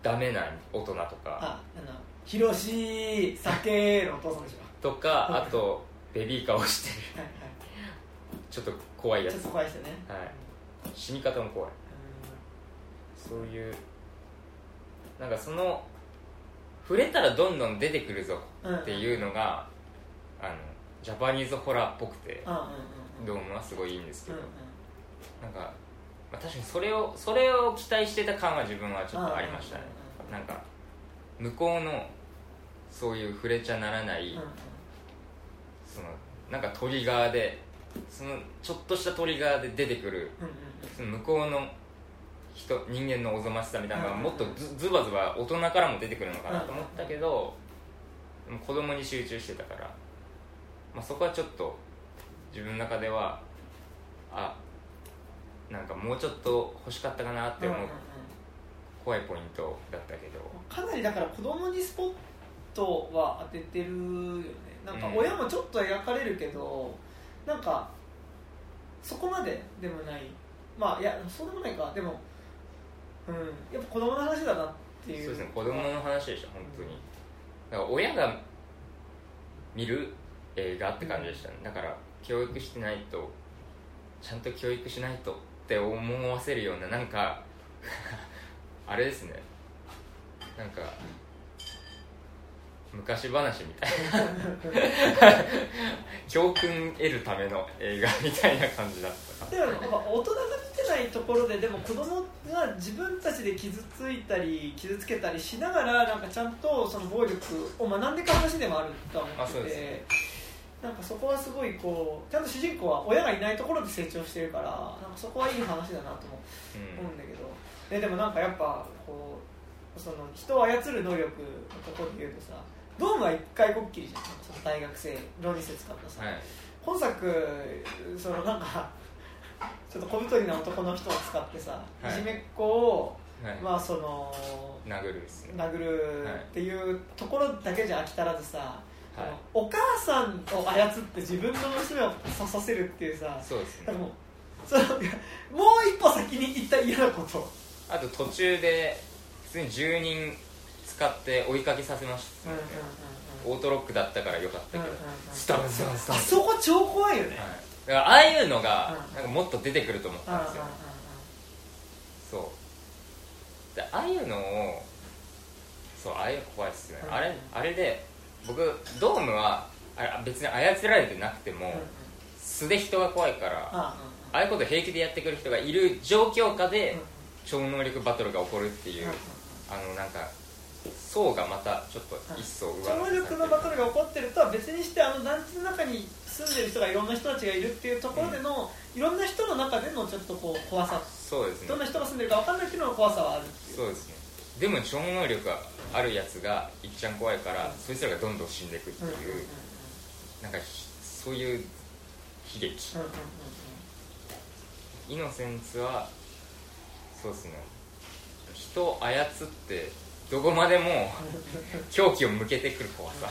ダメな大人とか。ああのヒロシ酒のお父さんでしょ。とかあとベビーカーをしてるちょっと怖いやつ。いちょっと怖い人ね。はい、死に方も怖い。そういうなんかその触れたらどんどん出てくるぞっていうのが、あのジャパニーズホラーっぽくてうんうんうんうん。ドームはすごいいいんですけど、うんうん。なんか、まあ、確かにそれをそれを期待してた感は自分はちょっとありましたね。うん。なんか向こうのそういう触れちゃならない、うんうん。そのなんかトリガーでそのちょっとしたトリガーで出てくるその向こうの人人間のおぞましさみたいなのがうんもっとズズバズバ大人からも出てくるのかなと思ったけど、でも子供に集中してたから、まあ、そこはちょっと自分の中ではあなんかもうちょっと欲しかったかなって思う怖いポイントだったけど、かなりだから子供にスポットは当ててるよね。なんかうん。親もちょっと描かれるけど、なんかそこまででもない。まあいやそうでもないか。でもうん。やっぱ子供の話だなっていう。そうですね。子供の話でした本当に。だから親が見る映画って感じでしたね。だから教育してないとちゃんと教育しないとって思わせるようななんか あれですね。なんか昔話みたいな。教訓得るための映画みたいな感じだった。かでもやっぱ大人が見てないところででも子供が自分たちで傷ついたり傷つけたりしながらなんかちゃんとその暴力を学んでいく話でもあるとは思あそうってて、ですなんかそこはすごいこうちゃんと主人公は親がいないところで成長してるからなんかそこはいい話だなと思う。ん。だけど、ででもなんかやっぱこうその人を操る能力のところで言うとさドームは一回こっきりじゃん。その大学生浪人生使ったさ、はい。本作そのなんか ちょっと小太りな男の人を使ってさ、はい。い、じめっ子を、はい、まあその殴るね。殴るっていうところだけじゃ飽き足らずさ、はい。お母さんを操って自分の娘を刺させるっていうさそうですね。もうそのもう一歩先に行った嫌なこと。あと途中で普通に10人使って追いかけさせました。ね、オートロックだったからよかったけど、スタンスタンスタンあそこ超怖いよね、はい、だからああいうのがうん。なんかもっと出てくると思ったんですよ、そう。でああいうのをそそうああいうの怖いっすよね、うん。あれあれで僕ドームはあれ別に操られてなくても、素で人が怖いからあああいうこと平気でやってくる人がいる状況下で、うん超能力バトルが起こるっていう、あのなんか層がまたちょっと一層上超能力のバトルが起こってるとは別にしてあの団地の中に住んでる人がいろんな人たちがいるっていうところでの、いろんな人の中でのちょっとこう怖さ。そうですね。どんな人が住んでるか分かんないっていうのの怖さはあるそうですね。でも超能力があるやつがいっちゃん怖いから、そいつらがどんどん死んでいくっていう、うんうんうんうん。なんかひそういう悲劇、うんうん。イノセンスはそうですね。人を操ってどこまでも狂気を向けてくる怖さ。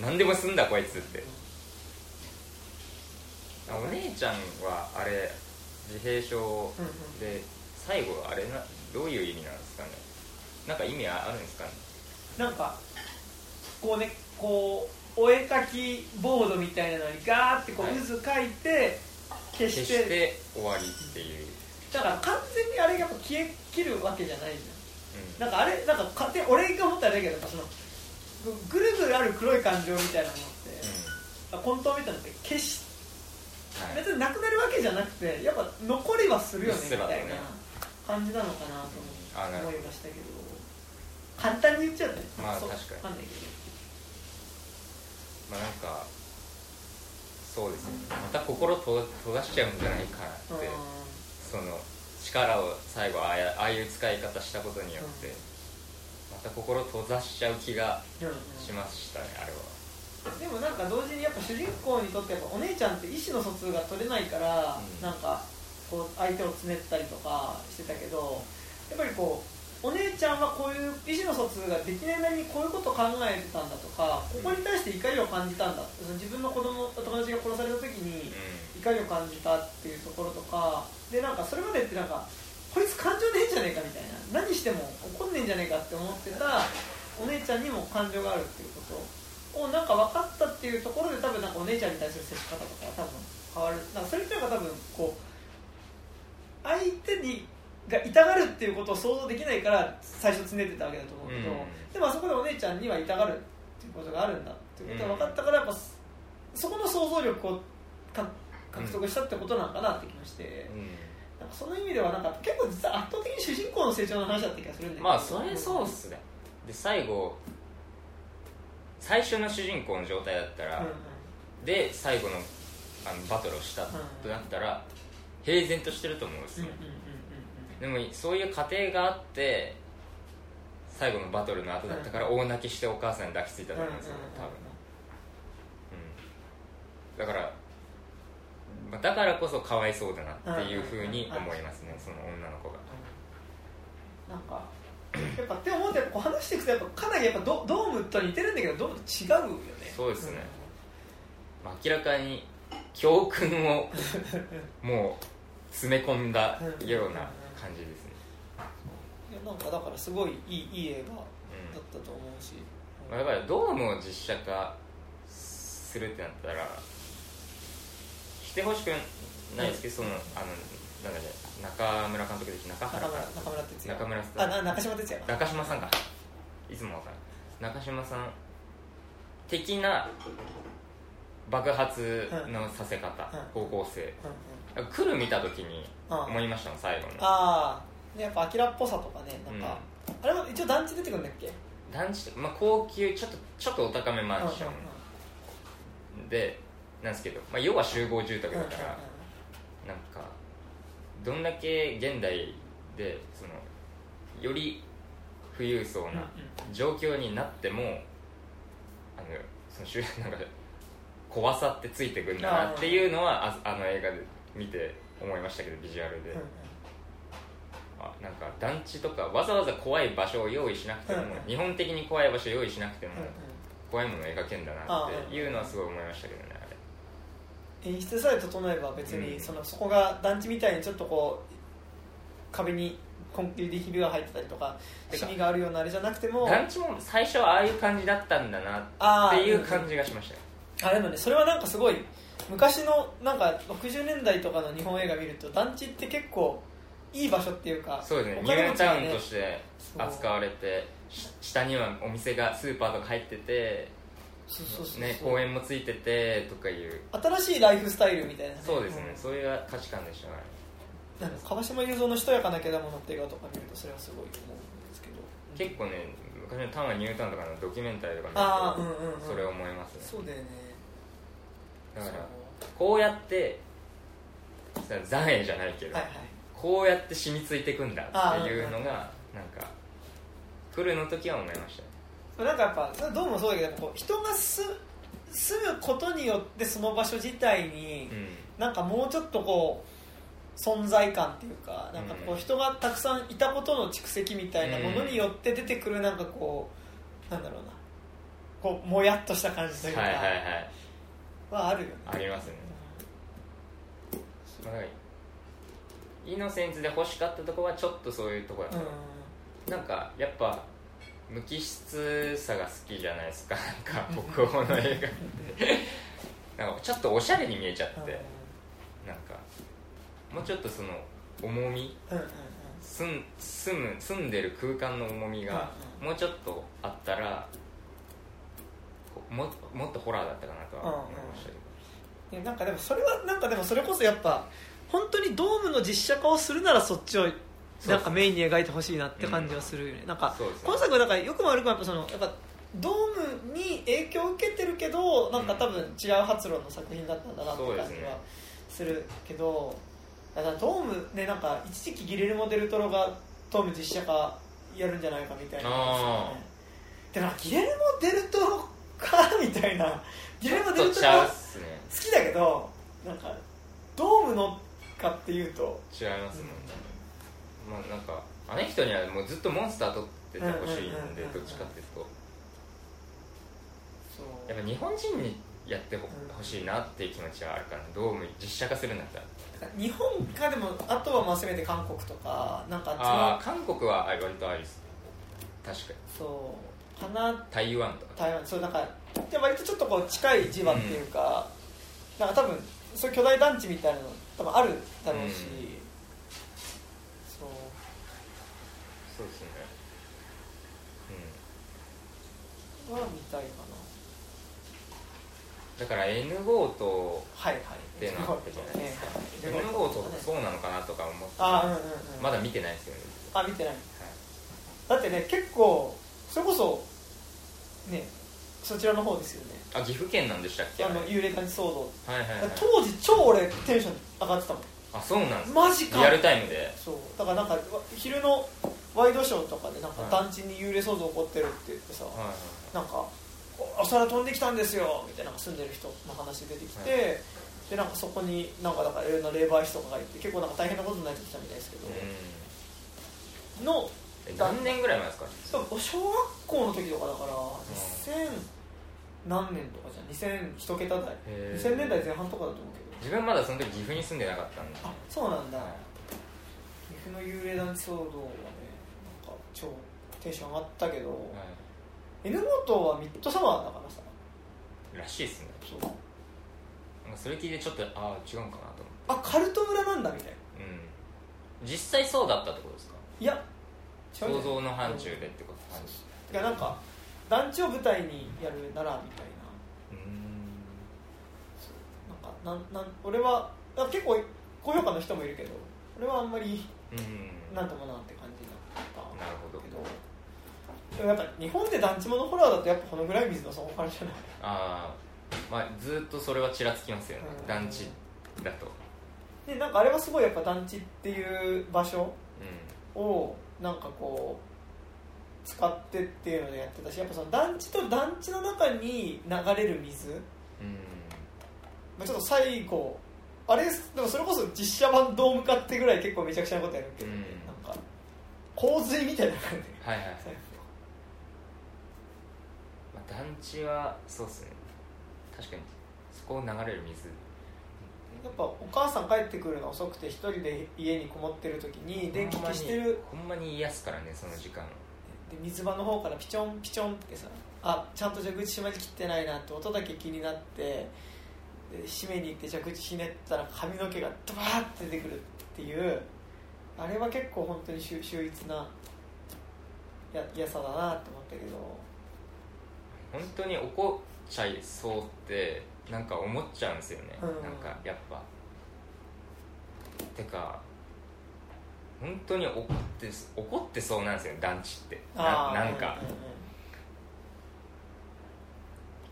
何でもすんだこいつって。あお姉ちゃんはあれ自閉症で最後あれなどういう意味なんですかね。なんか意味あるんですかね。なんかこうねこうお絵描きボードみたいなのにガーってこうはい。渦描いて消決して,、して終わりっていう、だから完全にあれがやっぱ消え切るわけじゃないじうんゃんなんかあれなんか勝手に俺が思ったらだけどそのぐぐるぐるある黒い感情みたいなのって、あ混沌みたいなのって消しはい。別になくなるわけじゃなくてやっぱ残りはするよねみたいな感じなのかなと思いましたけど。簡単に言っちゃうとまあ確かに。んないけど。まあなんかそうですね。また心と閉ざしちゃうんじゃないかなってその力を最後ああいう使い方したことによって、また心閉ざしちゃう気がしましたねあれは。でもなんか同時にやっぱ主人公にとってやっぱお姉ちゃんって意思の疎通が取れないから、うん。なんかこう相手をつねったりとかしてたけどやっぱりこうお姉ちゃんはこういう意思の疎通ができないなりにこういうことを考えてたんだとかここに対して怒りを感じたんだその自分の子供友達が殺された時にう怒りを感じたっていうところとかでなんかそれまでってなんかこいつ感情ねえんじゃねえかみたいな。何しても怒んねえんじゃねえかって思ってたお姉ちゃんにも感情があるっていうことをなんか分かったっていうところで多分なんかお姉ちゃんに対する接し方とかは多分変わる。なんかそれっていうのが多分こう相手にが痛がるっていうことを想像できないから最初つねってたわけだと思うけど、うん。でもあそこでお姉ちゃんには痛がるっていうことがあるんだっていうことが分かったからやっぱそこの想像力をか獲得したってことなのかなって気がして、ん、なんかその意味ではなんか結構実は圧倒的に主人公の成長の話だった気がするんだけど。まあそれそうっすね。で最後最初の主人公の状態だったら、うんうん。で最後のあのバトルをしたとなったら、平然としてると思うんですよ、うんうんうんでもそういう過程があって最後のバトルの後だったから大泣きしてお母さんに抱きついたと思うんですよ多分、うん、だからまあだからこそかわいそうだなっていうふうに思いますねその女の子が。なんかやっぱって思うとやっぱ話していくとやっぱかなりやっぱドドームと似てるんだけどドームと違うよね。そうですね。まあ明らかに教訓を もう詰め込んだような感じですね、いやなんかだからすごいいいいい映画だうったと思うし、ん。まあ、だからドームを実写化するってなったらしてほしくないですけど、そのあのなんだっけ中村監督で中原中村中村哲也。中村さんあな中島哲也。か中島さんか。いつもわかる中島さん的な爆発のさせ方、うん。方向性うん。うん。来る見た時にうん。思いましたの最後のああやっぱアキラっぽさとかねなんか、あれも一応団地出てくるんだっけ？団地って、まあ、高級ちょっとちょっとお高めマンション。でなんですけど、まあ、要は集合住宅だから、なんかどんだけ現代でそのより富裕層な状況になってもあのその主 なんか怖さってついてくんだなっていうのはああの映画で見て思いましたけどビジュアルで、あなんか団地とかわざわざ怖い場所を用意しなくても、日本的に怖い場所を用意しなくても、怖いものを描けんだなっていうのはすごい思いましたけどね演出さえ整えば別にうん。そのそこが団地みたいにちょっとこう壁にコンクリでひびが入ってたりとかシミがあるようなあれじゃなくても団地も最初はああいう感じだったんだなっていう感じがしましたよ。あでもねそれはなんかすごい昔のなんか60年代とかの日本映画見ると団地って結構いい場所っていうかそうですねおニュータウンとして扱われてし下にはお店がスーパーとか入っててね、公園もついててとかいう。新しいライフスタイルみたいなね、そうですね、ん。そういう価値観でしたね川島雄三の「しとやかなけだもの」って映画とか見るとそれはすごい思うんですけど。結構ね昔の「タンはニュータウン」とかのドキュメンタリーとか見るとうんうん、うん、それ思いますね。そうだよね。だからこうやってさ残影じゃないけど、はいはい。こうやって染みついていくんだっていうのがなんか来るの時は思いましたねなんかやっぱどうもそうだけどこう人が住住むことによってその場所自体に、うん。なんかもうちょっとこう存在感っていうかなんかこううん人がたくさんいたことの蓄積みたいなものによって出てくるなんかこうなんだろうな。こうもやっとした感じというかはいはいはい。はあるよね、ありますね。はい。イノセンスで欲しかったところはちょっとそういうところだうん。った、なんかやっぱ無機質さが好きじゃないですか。なんか北欧の映画って。なんかちょっとおしゃれに見えちゃって、なんかもうちょっとその重み。うんうんうん。住む住んでる空間の重みがうんもうちょっとあったらももっとホラーだったかなとは思いましたけど、でなんかでもそれはなんかでもそれこそやっぱ本当にドームの実写化をするならそっちをなんかメインに描いてほしいなって感じはするよね、なんかそうですね今作はだからよくも悪くもやっぱそのやっぱドームに影響を受けてるけどなんか多分違う発露の作品だったんだなって感じはするけどだからドームねなんか一時期ギレルモ・デルトロがドーム実写化やるんじゃないかみたいな。あでもなんかギレルモ・デルトロかみたいな。ギレルモ・デルトロ好きだけどなんかドームのかっていうと違いますもんね、まあなんかあの人にはもうずっとモンスター撮っててほしいんうんうんうんうんうんでどっちかっていうと。やっぱ日本人にやってほほしいなっていう気持ちはあるからドーム実写化するんだったら。日本かでもあとはまあせめて韓国とかなんかあああ韓国はあ割とありです確かに。そう。かな。台湾とか。台湾そうなんかで割とちょっとこう近い地場っていうか、なんか多分そういう巨大団地みたいなの多分あるだろうし、うんそうそうですね。は見たいかなうん。だから N ゴーとはいはい。っていうのあったじゃないですか。ええ N ゴーとそうなのかなとか思ってあうんうんうん。まだ見てないですけどね。あ見てない。はい。だってね結構それこそねそちらの方ですよね。あ岐阜県なんでしたっけ？あのはい幽霊団地騒動。はいはい当時超俺テンション上がってたもん。あそうなんですマジか。リアルタイムで。そう。だからなんかわ昼のワイドショーとかでなんかはい。団地に幽霊騒動起こってるって言ってさ、はいはいなんかおお空飛んできたんですよみたいな住んでる人の話出てきて、はい。でなんかそこになんかだからいろんな霊媒師とかがいて結構なんか大変なことになってきたみたいですけど、うん。のえ何年ぐらい前ですか？そう小学校の時とかだから2000何年とかじゃん。2001桁台。へー。2000年代前半とかだと思うけど。自分まだその時岐阜に住んでなかったんで。あそうなんだ、はい。岐阜の幽霊団地騒動超テンション上がったけど、は N ゴートはミッドサマーだからさ。いらしいですね。そう。なんかそれ聞いてちょっとああ違うんかなと思って。あカルト村なんだみたいな。うん。実際そうだったってことですか？いや想像の範疇でってこと範疇いやなんか団地を舞台にやるならみたいな。うーん。なんかなんなん俺はあ結構高評価の人もいるけど俺はあんまりうん。なんともなって感じだったなるほど。けど。でもやっぱ日本で団地ものホラーだとやっぱこのぐらい水の底からじゃない。ああ。まあずっとそれはちらつきますよね。うん。団地だと。でなんかあれはすごいやっぱ団地っていう場所うをなんかこう使ってっていうのでやってたしやっぱその団地と団地の中に流れる水、んうん。まあ、ちょっと最後あれでもそれこそ実写版ドーム化ってぐらい結構めちゃくちゃなことやるけど、うん洪水みたいな感じはいはい、まあ、団地はそうっすね確かにそこを流れる水やっぱお母さん帰ってくるの遅くて一人で家にこもってる時に電気消してるほんまに癒すからねその時間で水場の方からピチョンピチョンってさあちゃんと蛇口閉まりきってないなって音だけ気になってで閉めに行って蛇口ひねったら髪の毛がドバーって出てくるっていうあれは結構本当に秀秀逸なや嫌さだなって思ったけど。本当に怒っちゃいそうってなんか思っちゃうんですよね、うん。なんかやっぱ。てか本当に怒って怒ってそうなんですよ団地って。ななんか。うんうんうん。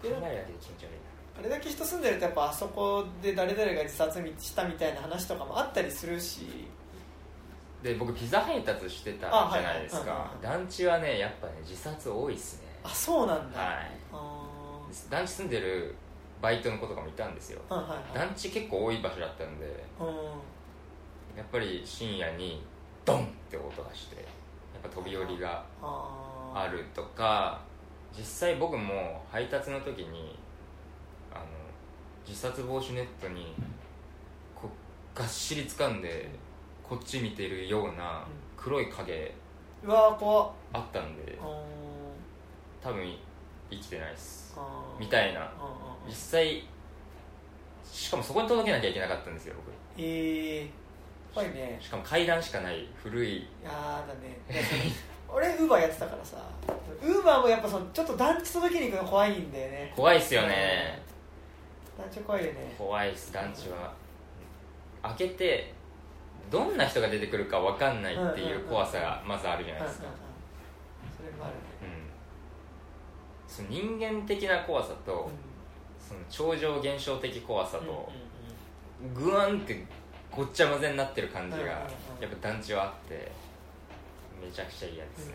考えるだけで気持ち悪いあれだけ人住んでるとやっぱあそこで誰々が自殺したみたいな話とかもあったりするしで僕ピザ配達してたじゃないですはいかうんうん団地はねやっぱね自殺多いっすね。あそうなんだ、はい。あ団地住んでるバイトの子とかもいたんですよ。ーはいはいはい。団地結構多い場所だったんでうん。やっぱり深夜にドンって音がしてやっぱ飛び降りがああるとか実際僕も配達の時にあの自殺防止ネットにこうがっしり掴んでこっち見てるような黒い影うわー怖っ。あったんで多分生きてないっす。みたいな。実際しかもそこに届けなきゃいけなかったんですよ僕。えー、やっぱりね。しかも階段しかない古い。やだね。俺ウーバーやってたからさ。ウーバーもやっぱそのちょっと団地届けに行くの怖いんだよね。怖いっすよね。団地怖いよね。怖いっす団地は。開けてどんな人が出てくるか分かんないっていう怖さがまずあるじゃないですか。うんうんうん。それもあるね。うん。その人間的な怖さと、うん。その超常現象的怖さうんうんと、グワンってごっちゃ混ぜになってる感じが、うんうんうん。やっぱ団地はあってめちゃくちゃ嫌ですね、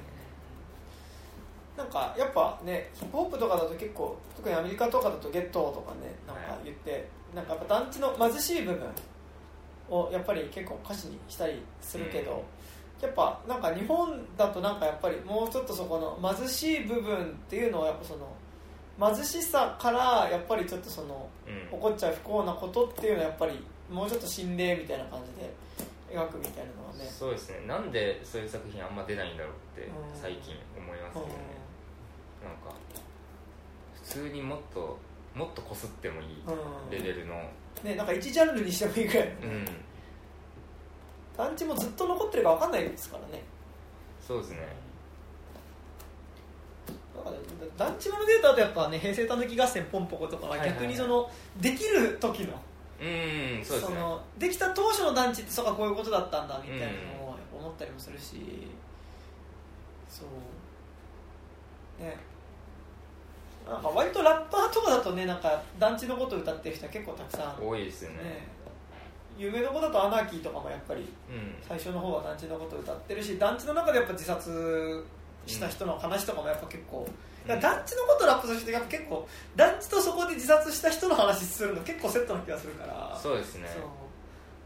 なんかやっぱねヒップホップとかだと結構特にアメリカとかだとゲットとかねなんか言って、なんかやっぱ団地の貧しい部分をやっぱり結構歌詞にしたりするけど、やっぱなんか日本だとなんかやっぱりもうちょっとそこの貧しい部分っていうのはやっぱその貧しさからやっぱりちょっとそのうん。起こっちゃう不幸なことっていうのはやっぱりもうちょっと心霊みたいな感じで描くみたいなのはね。そうですね。なんでそういう作品あんま出ないんだろうってうん最近思いますけどね、うなんか普通にもっともっとこすってもいいうん。レベルのね、なんか一ジャンルにしてもいいぐらい。うん。団地もずっと残ってるか分かんないですからね。そうですね。だから団地のデータだとやっぱね平成たぬき合戦ポンポコとかは逆にそのできる時のうんそうですね。のできた当初の団地ってそうかこういうことだったんだみたいなのを思ったりもするし。そう。ねなんか割とラッパーとかだとねなんか団地のことを歌ってる人は結構たくさん。多いですよね。ね。有名どこだとアナーキーとかもやっぱりうん。最初の方は団地のことを歌ってるし団地の中でやっぱ自殺した人の話とかもやっぱ結構、いや団地のことをラップする人やっぱ結構団地とそこで自殺した人の話するの結構セットな気がするから。そうですね。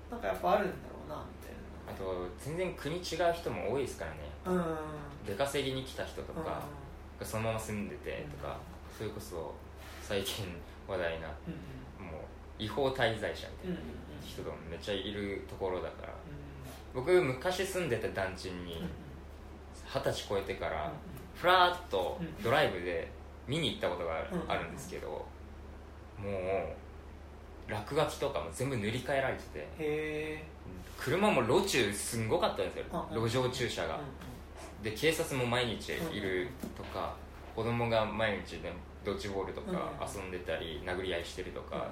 なんかやっぱあるんだろうなみあと全然国違う人も多いですからね。たいなうん。出稼ぎに来た人とか、そのまま住んでてとか、それこそ最近話題なうんもう違法滞在者みたいうんうんうん。な人がめっちゃいるところだから。う僕昔住んでた団地にんうん。二十歳超えてからうんふらーっとうんドライブで見に行ったことがうんあるんですけどもう落書きとかも全部塗り替えられてて車も路中すんごかったんですようん路上駐車が。で警察も毎日いるとか子供が毎日ねドッジボールとか遊んでたり殴り合いしてるとか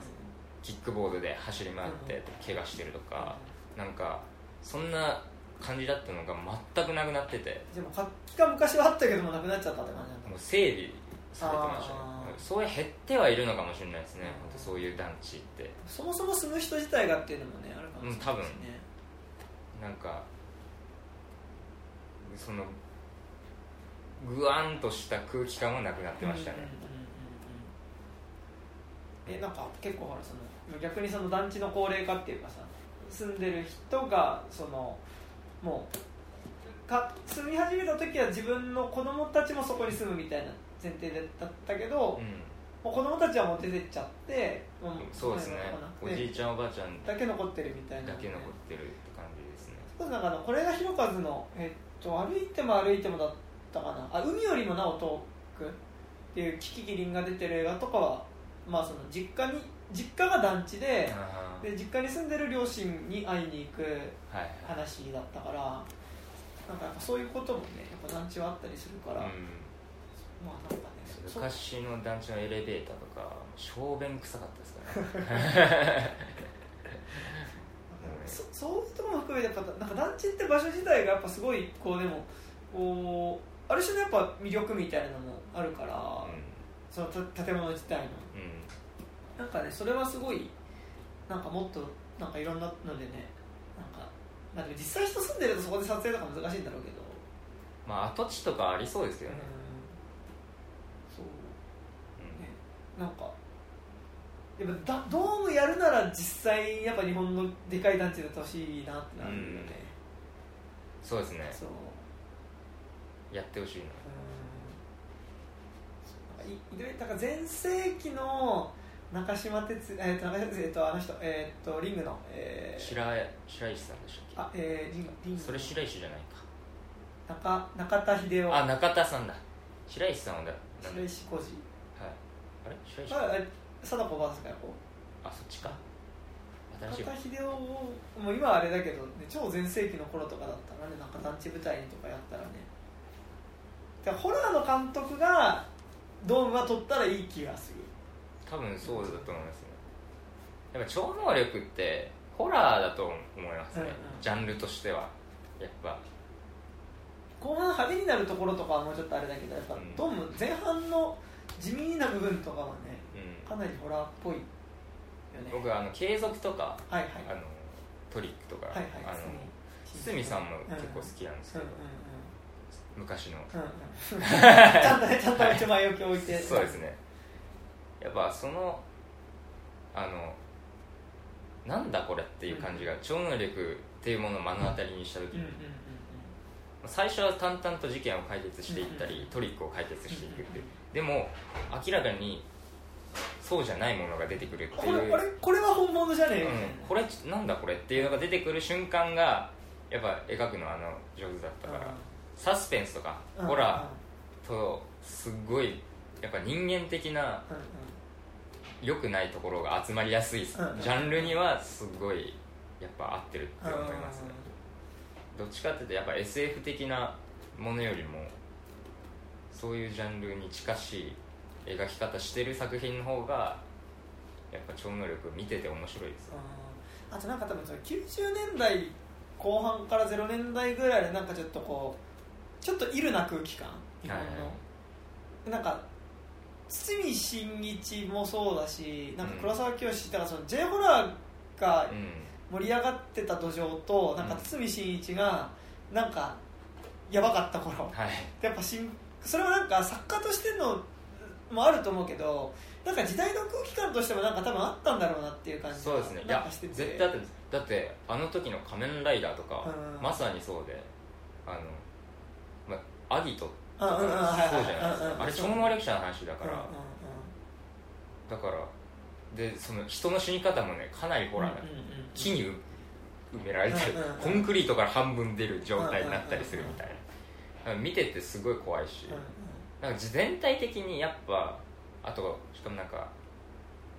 キックボードで走り回って怪我してるとかなんかそんな感じだったのが全くなくなってて。でも活気が昔はあったけどもなくなっちゃったって感じなんだ。もう整備されてましたね。そういう減ってはいるのかもしれないですね。そういう団地って。そもそも住む人自体がっていうのもねあるかもしれないですね、なんかそのグワンとした空気感はなくなってましたね、うんうんえなんか結構ほらその逆にその団地の高齢化っていうかさ住んでる人がそのもうか住み始めた時は自分の子供たちもそこに住むみたいな前提だったけど、うん。もう子供たちはもう出てっちゃってもそうですね。おじいゃちゃんおばあちゃんだだけ残ってるみたいな。け残ってるって感じですね。そうなんかこれが広和の、えっと、歩いても歩いてもだったかな。あ海よりもなお遠く。っていうキキキリンが出てる映画とかは、まあ、その実家に実家が団地であで実家に住んでる両親に会いに行く話だったからなんかそういうこともねやっぱ団地はあったりするから、うん。まあなんかねそ昔の団地のエレベーターとか小便臭かったですからね。そそういうところも含めてやっぱなんか団地って場所自体がやっぱすごいこうでもこうある種のやっぱ魅力みたいなのもあるから、そのた建物自体の。うんうんなんかねそれはすごいなんかもっとなんかいろんなのでねなんか、まあ、でも実際人住んでるとそこで撮影とか難しいんだろうけど。まあ跡地とかありそうですけうん。そう。うん。ねなんかやっぱだドームやるなら実際やっぱ日本のでかい団地でやってほしいなってなるよね、そうですね。そう。やってほしいな。うん。いいろいろだから前世紀の中島哲えっ、と中島哲也えっとあの人えっ、とリングのえー、白白石さんでしたっあえー、リングリングそれ白石じゃないか。中中田秀夫。あ中田さんだ。白石さんはだ白石浩二。はい。あれ？白石あえ貞子バースかやこあそっちか。中田秀夫もう今はあれだけど、ね、超全盛期の頃とかだったらねなんか団地舞台にとかやったらね。ホラーの監督がドームは取ったらいい気がする多分そうだと思いますね。やっぱ超能力ってホラーだと思いますね、うんうん。ジャンルとしては。やっぱ。後半派手になるところとかはもうちょっとあれだけどやっぱうん。ドーム前半の地味な部分とかはねうん。かなりホラーっぽいよね。僕あの継続とかはいはい。あのトリックとか、はいはい。あの堤さんも結構好きなんですけうんど、昔のうんうん。うんうん。ちゃんとねちゃんと一枚置き置いて。そうですねやっぱそのあのなんだこれっていう感じが、超能力っていうものを目の当たりにした時に、最初は淡々と事件を解決していったり、トリックを解決していくっていう。でも明らかにそうじゃないものが出てくるっていう。これこれは本物じゃね？えようん、これなんだこれっていうのが出てくる瞬間がやっぱ描くのあの上手だったから、サスペンスとかうん。ホラーとすっごいやっぱ人間的な良くないところが集まりやすいジうん。ャンルにはすごいやっぱ合ってるって思いますね。どっちかっていうとやっぱ SF 的なものよりもそういうジャンルに近しい描き方してる作品の方がやっぱ超能力見てて面白いです。よあとなんか多分その90年代後半から0年代ぐらいでなんかちょっとこうちょっとイルな空気感日本の、はい。なんか堤真一もそうだしなんか黒沢清だからその J ホラーがうん。盛り上がってた土壌となんかうん。堤真一がなんかやばかった頃。はい。やっぱしんそれはなんか作家としてのもあると思うけどなんか時代の空気感としてもなんか多分あったんだろうなっていう感じそうですね。いや絶対あっす。だってあの時の「仮面ライダー」とか、うん。まさにそうであの、まあ、アギトうそうじゃないですか。あれ超能力者の話だから、だからでその人の死に方もねかなりホラーな、うんうんうん木に埋められて、うんうんうん。コンクリートから半分出る状態になったりするみたいな、見ててすごい怖いし、なんか全体的にやっぱあとしかもなんか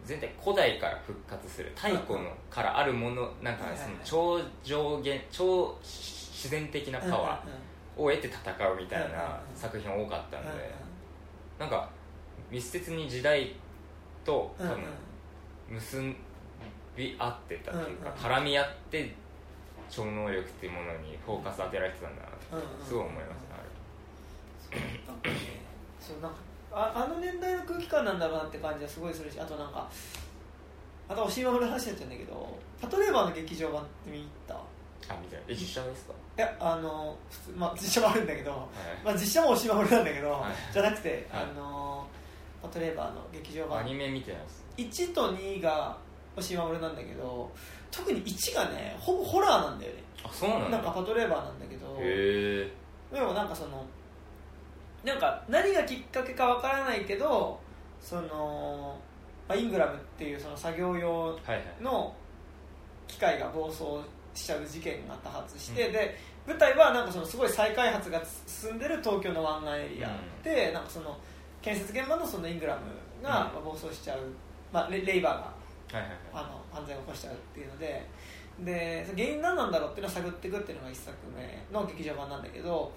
全体古代から復活する太古のからあるものなんかその超上限超自然的なパワーを得て戦うみたいなうん。作品多かったんでなんか密接に時代と多分結び合ってたっていうか絡み合って超能力っていうものにフォーカス当てられてたんだなってすごい思いますねあれ。そうなんかああの年代の空気感なんだろうなって感じはすごいするしあとなんかまた押井守の話になっちゃうんだけどパトレーバーの劇場版って見に行った？あみたい。なえ実写ですか？いやあの普通まあ実写もあるんだけど、はい。まあ、実写も押井守なんだけど、はい。じゃなくて、はい。あのパトレーバーの劇場版。アニメ見てないです。1と2が押井守なんだけど特に1がねほぼホラーなんだよね。あそうなんだ。なんかパトレーバーなんだけどでもなんかそのなんか何がきっかけかわからないけどその、まあ、イングラムっていうその作業用はいはい。の機械が暴走しちゃう事件が多発して、うん。で舞台はなんかそのすごい再開発が進んでる東京の湾岸エリアで、なんかその建設現場のそのイングラムが暴走しちゃう、まあ、レレイバーがはいはいはい。あの犯罪を起こしちゃうっていうのでで原因何なんだろうっていうのを探っていくっていうのが1作目の劇場版なんだけど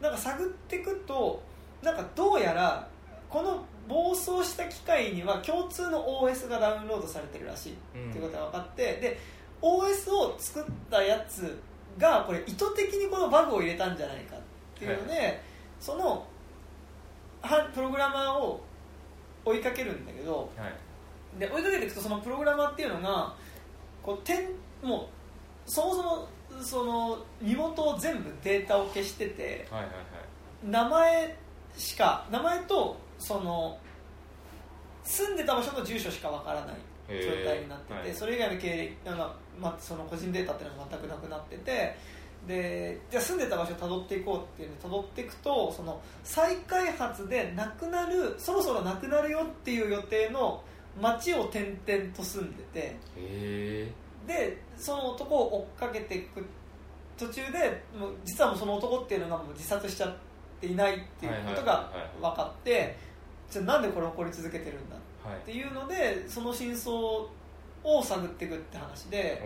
なんか探っていくとなんかどうやらこの暴走した機械には共通の OS がダウンロードされてるらしいっていうことが分かって、で OS を作ったやつがこれ意図的にこのバグを入れたんじゃないかっていうので、そのはプログラマーを追いかけるんだけどはい。で追いかけていくとそのプログラマーっていうのがこう点もうそもそもその身元を全部データを消しててはいはいはい。名前しか名前とその住んでた場所と住所しかわからないへ状ー態になってて、はい。それ以外の経歴あの、まあ、その個人データっていうのが全くなくなっててでじゃあ住んでた場所をたどっていこうっていうのでたどっていくとその再開発でなくなるそろそろなくなるよっていう予定の町を転々と住んでてでその男を追っかけていく途中でもう実はもうその男っていうのがもう自殺しちゃっていないっていうことが分かってじゃあなんでこれ起こり続けてるんだはいっていうのでその真相を探っていくって話で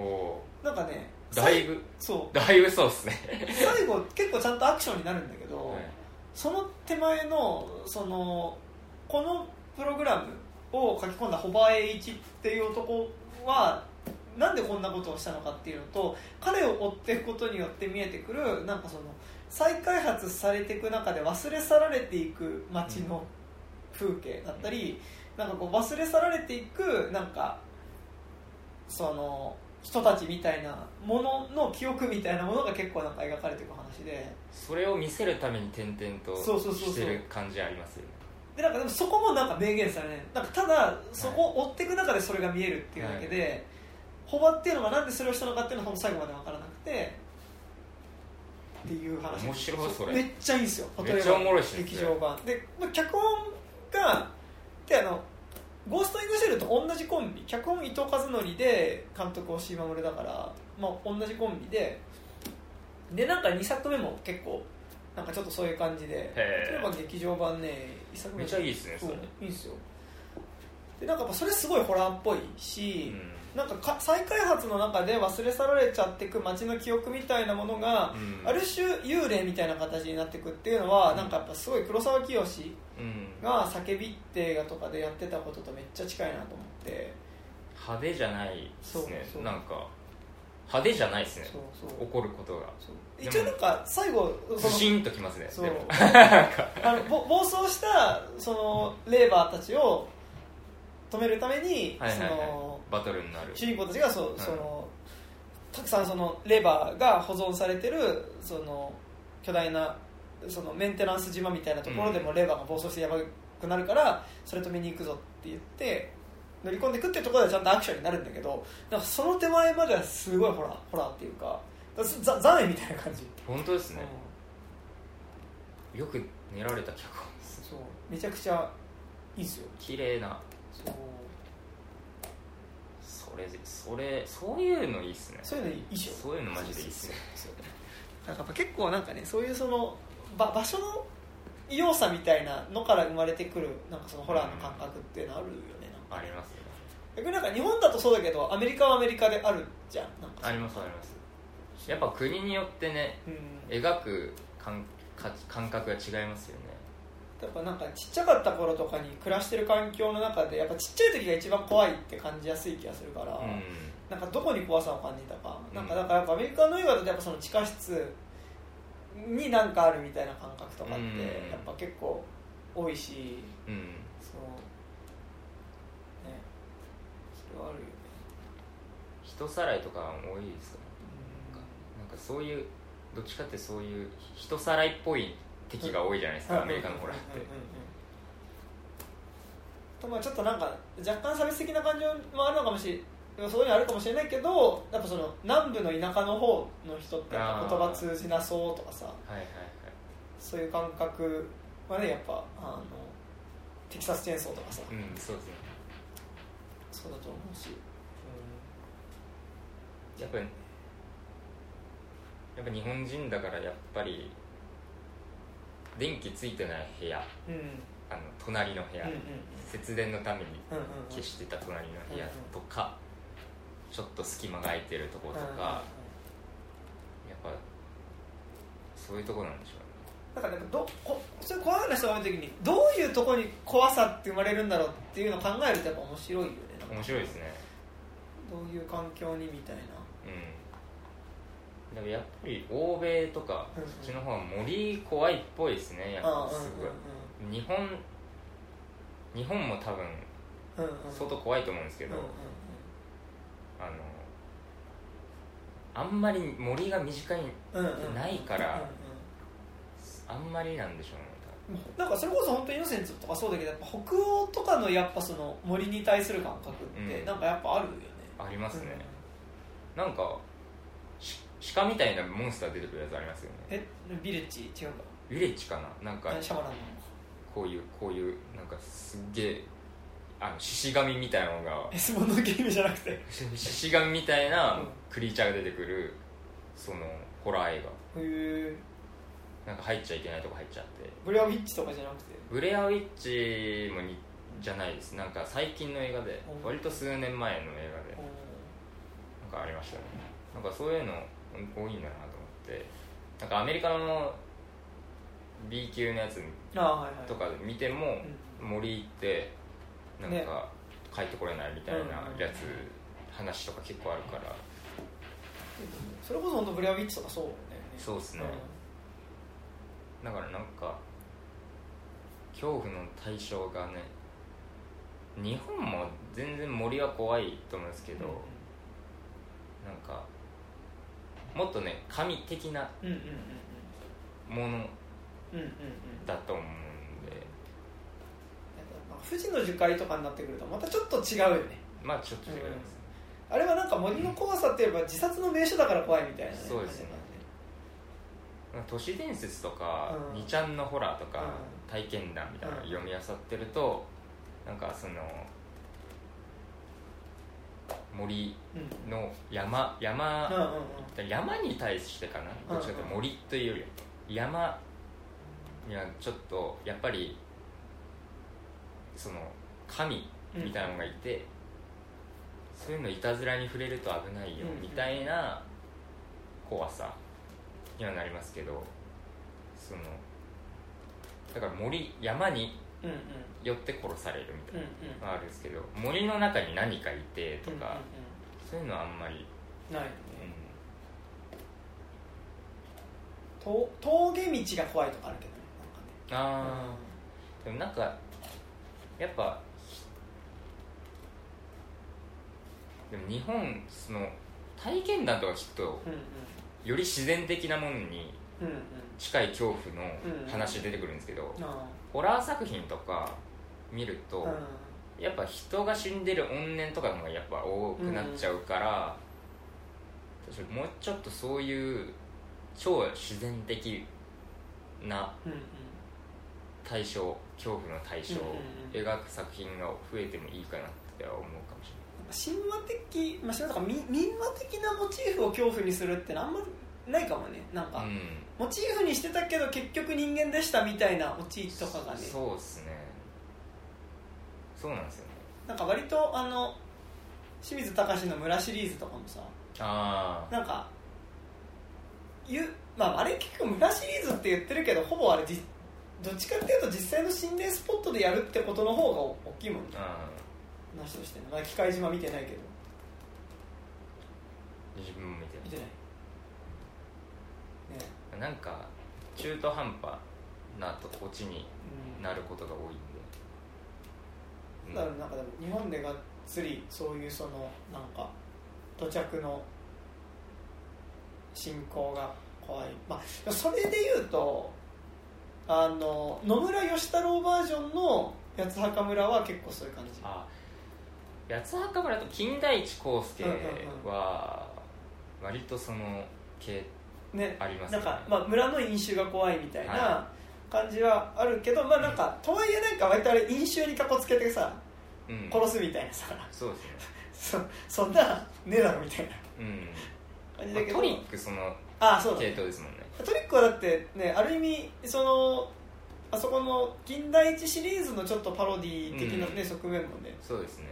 なんかねーだいぶそう。だいぶそうっすね。最後結構ちゃんとアクションになるんだけど、はい。その手前のそのこのプログラムを書き込んだホバーエイチっていう男はなんでこんなことをしたのかっていうのと彼を追っていくことによって見えてくるなんかその再開発されていく中で忘れ去られていく街の風景だったり、なんかこう忘れ去られていくなんかその人たちみたいなものの記憶みたいなものが結構なんか描かれていく話で。それを見せるために点々とそうそうそうそう。してる感じありますよね。でなんかでもそこもなんか明言されない。なんかただそこを追っていく中でそれが見えるっていうだけで、ホバっていうのがなんでそれをしたのかっていうのは最後まで分からなくて。っていう話。面白いそれ。めっちゃいいんですよ。めっちゃおもろいしね。劇場版。でまあ脚本がであのゴースト・イン・ザ・シェルと同じコンビ脚本伊藤和則で監督押井守だから、まあ、同じコンビででなんか2作目も結構なんかちょっとそういう感じで例えば劇場版ね1作目めっちゃいいっすねそうそれいいんですよ。でなんかやっぱそれすごいホラーっぽいし、なんかか再開発の中で忘れ去られちゃっていく街の記憶みたいなものが、うん。ある種幽霊みたいな形になっていくっていうのは、うん。なんかやっぱすごい黒沢清うん。が叫びって映画とかでやってたこととめっちゃ近いなと思って。派手じゃないですね。そうそう。なんか派手じゃないですね。そう怒ることが。一応なんか最後そのズシンときますね。そう。あのぼ暴走したそのレーバーたちを止めるために、はいはいはい。そのバトルになる。主人公たちがそう、はいそのたくさんそのレバーが保存されてるその巨大なそのメンテナンス島みたいなところでもレバーが暴走してやばくなるからそれ止めに行くぞって言って乗り込んでいくっていうところでちゃんとアクションになるんだけどなんかその手前まではすごいホラーホラーっていうかざ残影みたいな感じ、本当ですね。うん。よく練られた脚本ですそう。めちゃくちゃいいですよ。綺麗なそれそれそういうのいいっすね。そういうのいいっしょ。そういうのマジでいいっすね。なんか結構なんかねそういうその場場所の異様さみたいなのから生まれてくるなんかそのホラーの感覚っていうのあるよねなんか。ありますね。逆になんか日本だとそうだけどアメリカはアメリカであるじゃん。ありますあります。やっぱ国によってねうん。描く感か感覚が違いますよねやっぱなんかちっちゃかった頃とかに暮らしてる環境の中でやっぱちっちゃい時が一番怖いって感じやすい気がするから、うん。なんかどこに怖さを感じたか、うんなん。かだからやっぱアメリカの映画だとやっぱその地下室になんかあるみたいな感覚とかってうん。やっぱ結構多いし、うん。そう。ね。それはあるよね、人さらいとかも多いですか？うんなんかそういうどっちかってそういう人さらいっぽい敵が多いじゃないですか、アメリカのホラーって、うんうんうんうんとまあちょっとなんか若干差別的な感情もあるのかもしれそういうのあるかもしれないけどやっぱその南部の田舎の方の人って言葉通じなそうとかさ。はいはいはい。そういう感覚はねやっぱあのテキサスチェーンソーとかさ、うんそうですね。そうだと思うし、やっぱりやっぱ日本人だからやっぱり電気ついてない部屋。うん、うんあの隣の部屋、うんうん節電のためにうんうん消してた隣の部屋とか、ちょっと隙間が空いてるとことか、うんうんうん。やっぱそういうとこなんでしょだからどこそういう怖い話を見るときにどういうところに怖さって生まれるんだろうっていうのを考えるとやっぱ面白いよね。面白いですね。どういう環境にみたいな。うんでもやっぱり欧米とか、うんうん。そっちの方は森怖いっぽいですねやっぱあすごい、うん日本日本も多分うんうん。うん相当怖いと思うんですけど、うんうんあのあんまり森が短いうんうん。うんないからうんうんあんまりなんでしょうねなんかそれこそ本当にイノセンツとかそうだけどやっぱ北欧とかのやっぱその森に対する感覚ってうん。なんかやっぱあるよね、ありますね、なんかし鹿みたいなモンスター出てくるやつありますよね。えビレッジ？違うか。ヴィレッジかな？なんかシャマランのこういうこういうなんかすっげえあの獅子神みたいなのがえスモのゲームじゃなくて？へ獅子神みたいなうん。クリーチャーが出てくるそのホラー映え。画なんか入っちゃいけないとこ入っちゃって。ブレアウィッチとかじゃなくて？ブレアウィッチもにじゃないです。なんか最近の映画でうん。割と数年前の映画でなんかありましたね。なんかそういうの多いんだなと思って。なんかアメリカの B 級のやつとかで見てもう森行ってなんね。か帰ってこれないみたいなやつ話とか結構あるから。それこそ本当ブレアウィッチとかそうだよね。そうっすね。だからなんか恐怖の対象がね日本も全然森は怖いと思うんですけど、なんかもっとね神的なうんうんうんものうんうんうんうんだと思うんで富士の樹海とかになってくるとまたちょっと違うよね。まあちょっと違います、あれはなんか森の怖さって言えば自殺の名所だから怖いみたいなね。そうですね。感都市伝説とか、うん。2ちゃんのホラーとか、うん。体験談みたいなのうん。読み漁ってると、なんかその森の山山、うんうんうん。山に対してかな？どっちかというと森というより。は山にはちょっとやっぱりその神みたいなのがいて、そういうのいたずらに触れると危ないようん。みたいな怖さにはなりますけどそのだから森山によって殺されるみたいな。のがあるんですけど森の中に何かいてとうんか、そういうのはあんまり、うんない。うと峠道が怖いとかあるけどああ、でもなんかやっぱでも日本その体験談とか聞くとより自然的なものに近い恐怖のうん話出てくるんですけど、うんあホラー作品とか見ると、あやっぱ人が死んでる怨念とかの方がやっぱ多くなっちゃうから、私もうちょっとそういう超自然的なうんうん。対象恐怖の対象をうんうん。描く作品が増えてもいいかなっては思うかもし神話的、まあ、神話とかみ民話的なモチーフを恐怖にするってあんまないかもね。なんか、れない、モチーフにしてたけど結局人間でしたみたいなオチとかがうん、ね。そうっすね。そうなんですよね。なんか割とあの清水隆の村シリーズとかもさああなんかゆ、まあ、あれ結局村シリーズって言ってるけどほぼあれじどっちかっていうと実際の心霊スポットでやるってことの方が大きいもんね。あ話としてね、まあ、機械島見てないけど。ー自分も見て見てないなんか中途半端なとオチにうんなることが多いんで、うん。だからなんかでも日本でがっつりそういうそのなんか土着の信仰が怖い。まあそれで言うとあの野村義太郎バージョンの八つ墓村は結構そういう感じ。あ八つ墓村と金田一耕助は割とその系ねありますね。なんか、まあ、村の飲酒が怖いみたいなは感じはあるけど、まあなんかとはいえなんか割とあれ飲酒にかこつけてさうん。殺すみたいなさ。そうですね。そそんなねえだろみたいな。うん。感じだけど、まあトリックそのああそうだ。系統ですもんね。トリックはだってねある意味そのあそこの金田一シリーズのちょっとパロディ的なね、うん。側面もね。そうですね。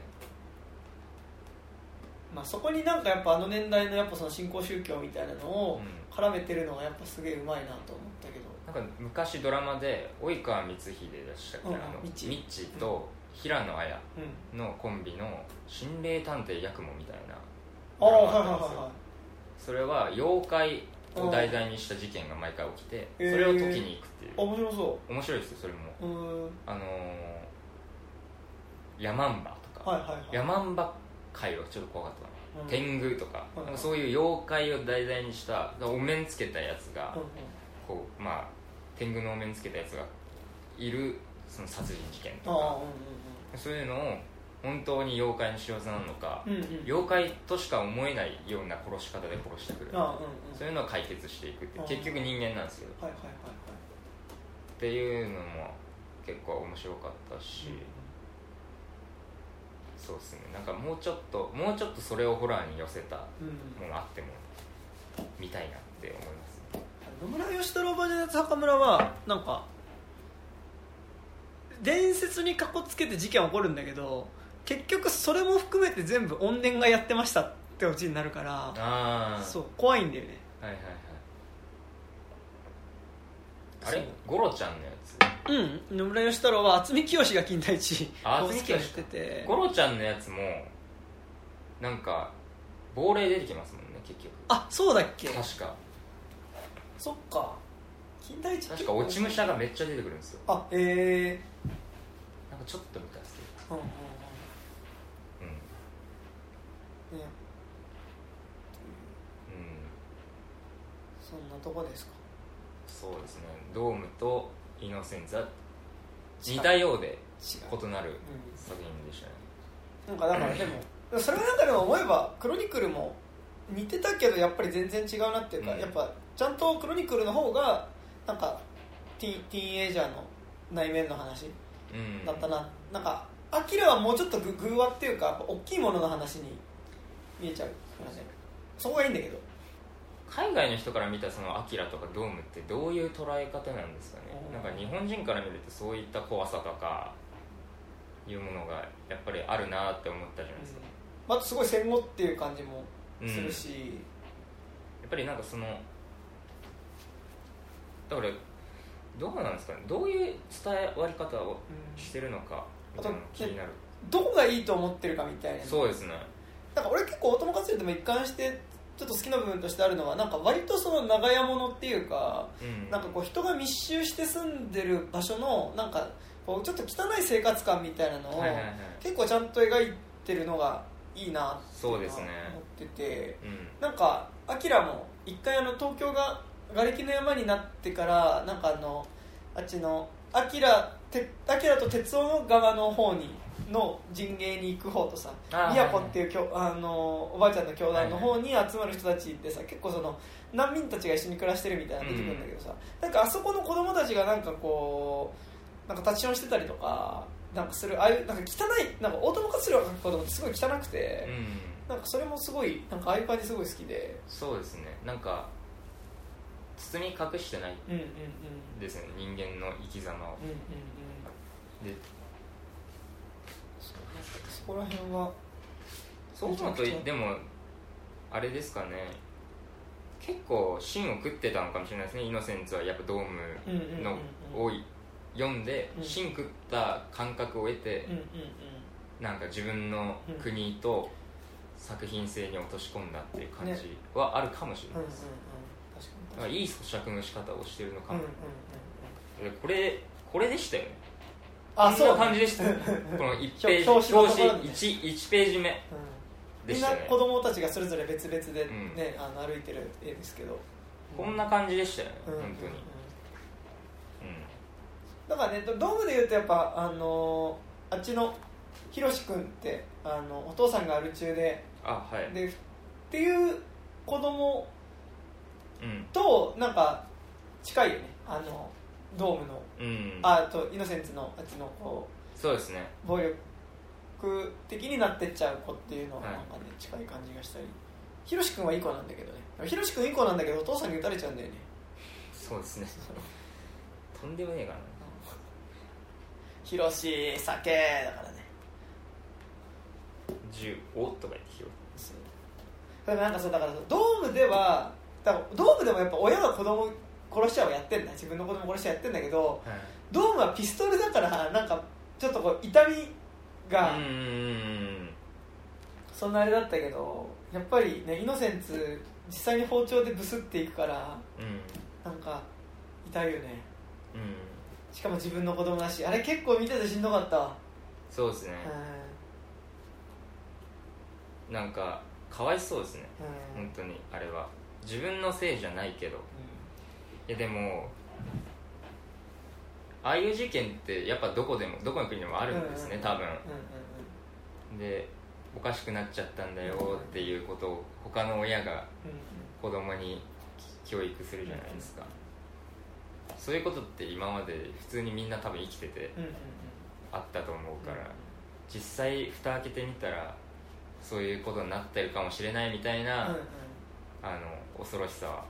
まあ、そこになんかやっぱあの年代のやっぱその新興宗教みたいなのをうん絡めてるのがやっぱすげえうまいなと思ったけど。なんか昔ドラマで及川光秀でしたっけ、うんあのミッチ。ミッチと平野綾うん。のコンビの心霊探偵ヤクモみたいなあドラマあったんですよ。それは妖怪を題材にした事件が毎回起きてうん。それを解きに行くっていう。あ面白そ面白いですよそれも。あのー、ヤマンバとか、はいはいはい。ヤマンバ界はちょっと怖かった天狗とか,、うん。なんかそういう妖怪を題材にしたお面つけたやつが、うんうん。こうまあ天狗のお面つけたやつがいるその殺人事件とあかそういうのを本当に妖怪の仕業なのか、うんうん。うんうん妖怪としか思えないような殺し方で殺してくる。あうんうん。そういうのを解決していくってうん結局人間なんですけどはいはいはいはい。っていうのも結構面白かったし、そうですね。なんかもうちょっともうちょっとそれをホラーに寄せたものあっても見たいなって思いますね。野村義太郎バージョンの坂村はなんか伝説にかこつけて事件起こるんだけど結局それも含めて全部怨念がやってましたってオチになるからああそう怖いんだよね。はいはいはいあれ？ゴロちゃんのやつ？うん。野村義太郎は渥美清が金田一。あ好きをしてて。ゴロちゃんのやつもなんか亡霊出てきますもんね結局。あそうだっけ？確か。そっか。金田一確か落ち武者がめっちゃ出てくるんですよ。あえなんかちょっと見たんですけー、うんうんどうん。うん。ね。うん。そんなとこですかそうですね。ドームとイノセンスは違う似たようで異なるう作品でしたね。ん、なんかだからでもそれはなんかでも思えばクロニクルも似てたけどやっぱり全然違うなっていうか、うん。やっぱちゃんとクロニクルの方がなんかティーティーンエイジャーの内面の話うん。だったな、なんかアキラはもうちょっとぐ偶話っていうか大きいものの話に見えちゃうそこがいいんだけど海外の人から見たそのアキラとかドームってどういう捉え方なんですかね。なんか日本人から見るとそういった怖さとかいうものがやっぱりあるなって思ったじゃないですか、まあ、あとすごい戦後っていう感じもうん。するし、やっぱりなんかそのだからどうなんですかね。どういう伝えわり方をうんしてるのかみたいなの気になる。どこがいいと思ってるかみたいな。そうですね。なんか俺結構大友克洋でも一貫してちょっと好きな部分としてあるのはなんか割とその長屋物っていうかうん。なんかこう人が密集して住んでる場所のなんかこうちょっと汚い生活感みたいなのを結構ちゃんと描いてるのがいいなっていうのはそうですね。思っててうん。なんかアキラも一回あの東京が瓦礫の山になってからなんかあのあっちのアキラてアキラと哲夫の側の方にの陣営に行く方とさ宮子っていうきょあのおばあちゃんの兄弟の方に集まる人たちってさ結構その難民たちが一緒に暮らしてるみたいなの出てくるんだけどさ、なんかあそこの子供たちがなんかこうなんか立ちションしてたりとかなんかするああいうなんか汚いなんか大友克洋が描く子供ってすごい汚くて、うん。なんかそれもすごいなんかああいう感じすごい好きで。そうですね。なんか包み隠してないうんうんうん。ですね。人間の生き様を。うんうんうん。でそこら辺は。そうとでもあれですかね。結構芯を食ってたのかもしれないですね。イノセンツはやっぱドームの多い読んでうん。芯食った感覚を得てうんうんうん。なんか自分の国と作品性に落とし込んだっていう感じはあるかもしれうんうんうん。ないです確かだからいい咀嚼の仕方をしてるのかも。にうんうんうん。これこれでしたよねあこんな感じでした。よ この1ページ表表紙紙のところにね 1, 1ページ目うん。でしたね。みんな子供たちがそれぞれ別々でうん。ね、あの歩いてる絵ですけど。こんな感じでしたよねうん。本当に。だからねドドームでいうとやっぱあのーあっちのひろし君ってあのお父さんがアル中であはい。でっていう子供うん。となんか近いよね。あのドームのうん。ああとイノセンツのあっちのこそうですね。う暴力的になってっちゃう子っていうのははいなんかね、近い感じがしたり。ひろし君はいい子なんだけどね。ひろし君いい子なんだけどお父さんに撃たれちゃうんだよね。そうですね。とんでもねえからな。ひろし酒だからね。銃おっとか言って拾う。そう。だからなんかそうだからドームではだからドームでもやっぱ親が子供殺しちゃうをやってんだ。自分の子供殺しちゃうやってんだけどはい。ドームはピストルだからなんかちょっとこう痛みが、そんなあれだったけどやっぱりねイノセンツ実際に包丁でブスっていくからうん。なんか痛いよね。うん。しかも自分の子供だしあれ結構見ててしんどかったわ。そうですね。うなんかかわいそうですね。んうん。本当にあれは。自分のせいじゃないけどいやでもああいう事件ってやっぱどこでもどこの国でもあるんですね、うん。多分。うんでおかしくなっちゃったんだよっていうことを他の親が子供に教育するじゃないですか、そういうことって今まで普通にみんな多分生きててあったと思うから、実際蓋開けてみたらそういうことになってるかもしれないみたいな、あの恐ろしさは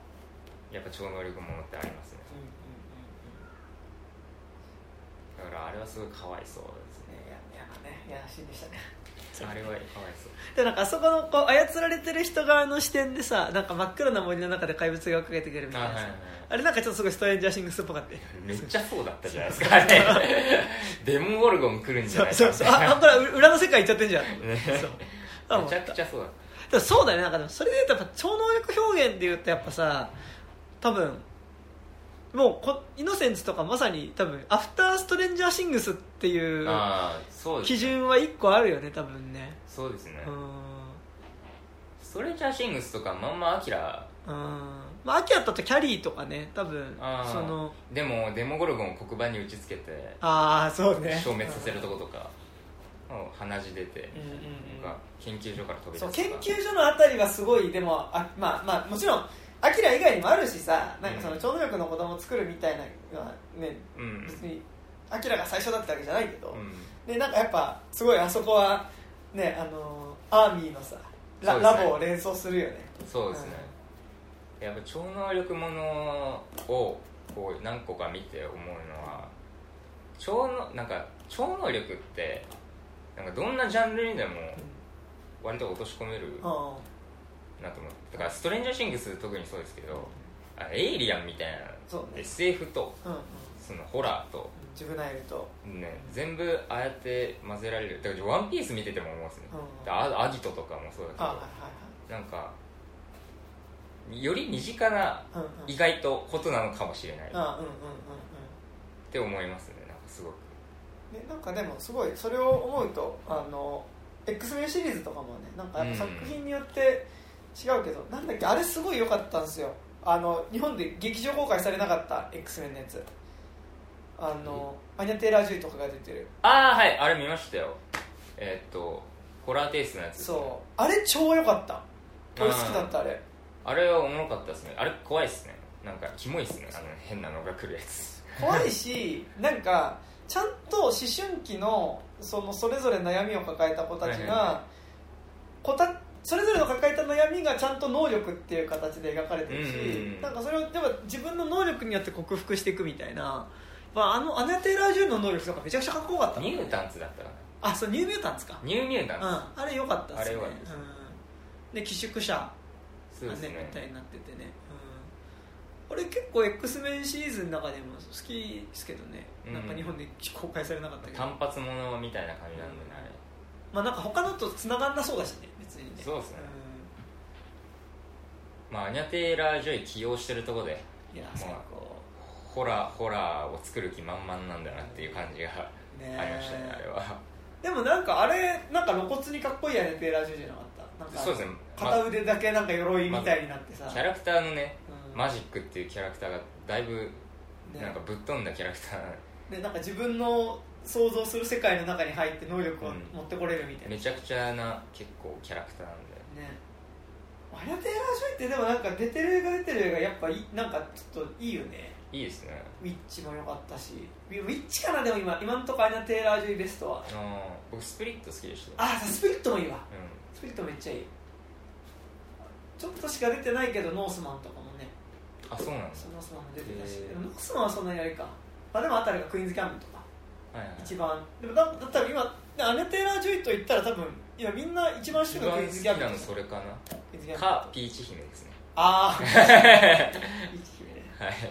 やっぱ超能力ものってありますね。だからあれはすごいかわいそうですね。やいやねいやらしいでしたね。あれはかわいそう。でなんかあそこのこう操られてる人側の視点でさなんか真っ暗な森の中で怪物が追っかけてくるみたいなさ。ああれなんかちょっとすごいストレンジャーシングスっぽかったよ。めっちゃそうだったじゃないですか。あれ。デモンゴルゴン来るんじゃないかそうそうそう。ああこれ裏の世界行っちゃってんじゃん。ね。そう。あめちゃくちゃそうだっでもそうだね。なんかでもそれで言うとやっぱ超能力表現で言うとやっぱさ多分もうこイノセンツとかまさに多分アフターストレンジャーシングスっていうたああそうです基準は1個あるよね多分ね。そうですね。うん。ストレンジャーシングスとかまんまアキラ。うん。まあ秋やったとキャリーとかね多分あー。そのでもデモゴルゴンを黒板に打ち付けてああそうね。消滅させるとことかもう鼻血出てうんうんうん。なんか研究所から飛び出すそうとか研究所のあたりはすごいでもあまあまあもちろんアキラ以外にもあるしさなんかその超能力の子供を作るみたいなのはねうん。別にアキラが最初だったわけじゃないけど、うん。でなんかやっぱすごいあそこはねあのアーミーのさラ,、ね。ラボを連想するよね。そうですね、やっぱ超能力ものをこう何個か見て思うのは超のなんか超能力ってなんかどんなジャンルにでも割と落とし込めるうん。なと思ってだからストレンジャーシングス特にそうですけどあエイリアンみたいなそうね。SF とうんうん。そのホラーとジュブナイルと。ね全部ああやって混ぜられる。だからワンピース見てても思うんですね、うんでアアギトとかもそうだけど、あはいはいなんかより身近な意外とことなのかもしれない。うんうんうんうん。て思いますね。なんかすごく。ね、なんかでもすごいそれを思うとあの X メンシリーズとかもねなんか作品によって違うけど、なんだっけあれすごい良かったんですよ。あの日本で劇場公開されなかった X メンのやつ。あのアニャ・テイラー・ジュイとかが出てる。ああはい。あれ見ましたよ。えーっとホラーテイストのやつね。そう。あれ超良かった。俺好きだったあれ。あれはおもろかったですね。あれ怖いっすね。なんかキモいっすね。あの変なのが来るやつ。怖いしなんかちゃんと思春期のそのそれぞれ悩みを抱えた子たちはいはいはが子たそれぞれの抱えた悩みがちゃんと能力っていう形で描かれてるし、なんかそれをでも自分の能力によって克服していくみたいな、まあ、あのアナ・テイラー・ジュンの能力とかめちゃくちゃかっこよかった。ニュータンツだったかあそうニューミュータンツか。なニューミュータンうんあれ良かったっすね。あれ良かったですうん、で寄宿舎。ね。みたいになっててね、うん、俺結構 X メンシリーズの中でも好きですけどね、うんなん。か日本で公開されなかったけど。単発ものみたいな感じなんでねまあなんか他のと繋がんなそうだしね別にね。そうですね。うまあアニャ・テイラー・ジョイ起用してるとこでんいや最高。ホラーホラーを作る気満々なんだなっていう感じがねありましたねあれは。でもなんかあれなんか露骨にかっこいいやねテイラー・ジョイじゃなかった？なんかそうですね。片腕だけなんか鎧みたいになってさ、キャラクターのねうん。マジックっていうキャラクターがだいぶね。なんかぶっ飛んだキャラクターでなんか自分の想像する世界の中に入って能力をうん持ってこれるみたいな、めちゃくちゃな結構キャラクターなんで。ね。アニャ・テイラー・ジョイってでもなんか出てる映画出てる映画やっぱいなんかちょっといいよね。いいですね。ウィッチも良かったし。ウィッチかなでも今今のところアニャ・テイラー・ジョイベストは。あの僕スプリット好きでしたよ。あスプリットもいいわ。うスプリットめっちゃいい。ちょっとしか出てないけどノースマンとかもね。んあそうなんですノースマンも出てたし。ノースマンはそんなにあれか。あでもあたりがクイーンズ・ギャンビット一番。でもだだったら今アニャ・テイラー・ジョイと言ったら多分今みんな一番好きクイーンズ・ギャなのそれかな？かピーチ姫ですね。ああ一 姫ね。はい。確か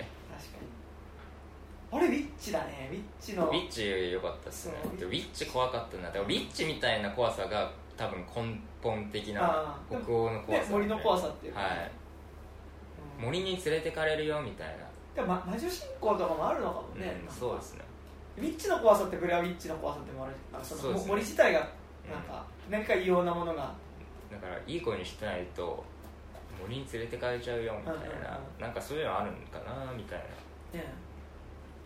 に。あれウィッチだね。ウィッチの。ウィッチ良かったっすね。ウィッチ怖かったな。でもウィッチみたいな怖さが多分根本的な北欧の怖さ、ね。森の怖さっていうか。はい。うん。森に連れてかれるよみたいな、でもま魔女信仰とかもあるのかもね、うん、そうですねウィッチの怖さってブレアウィッチの怖さってもあるなんかその森自体がなんか何か異様なものが。だからいい声にしてないと森に連れてかれちゃうよみたいな、うんなんかそういうのあるんかなみたいな。ね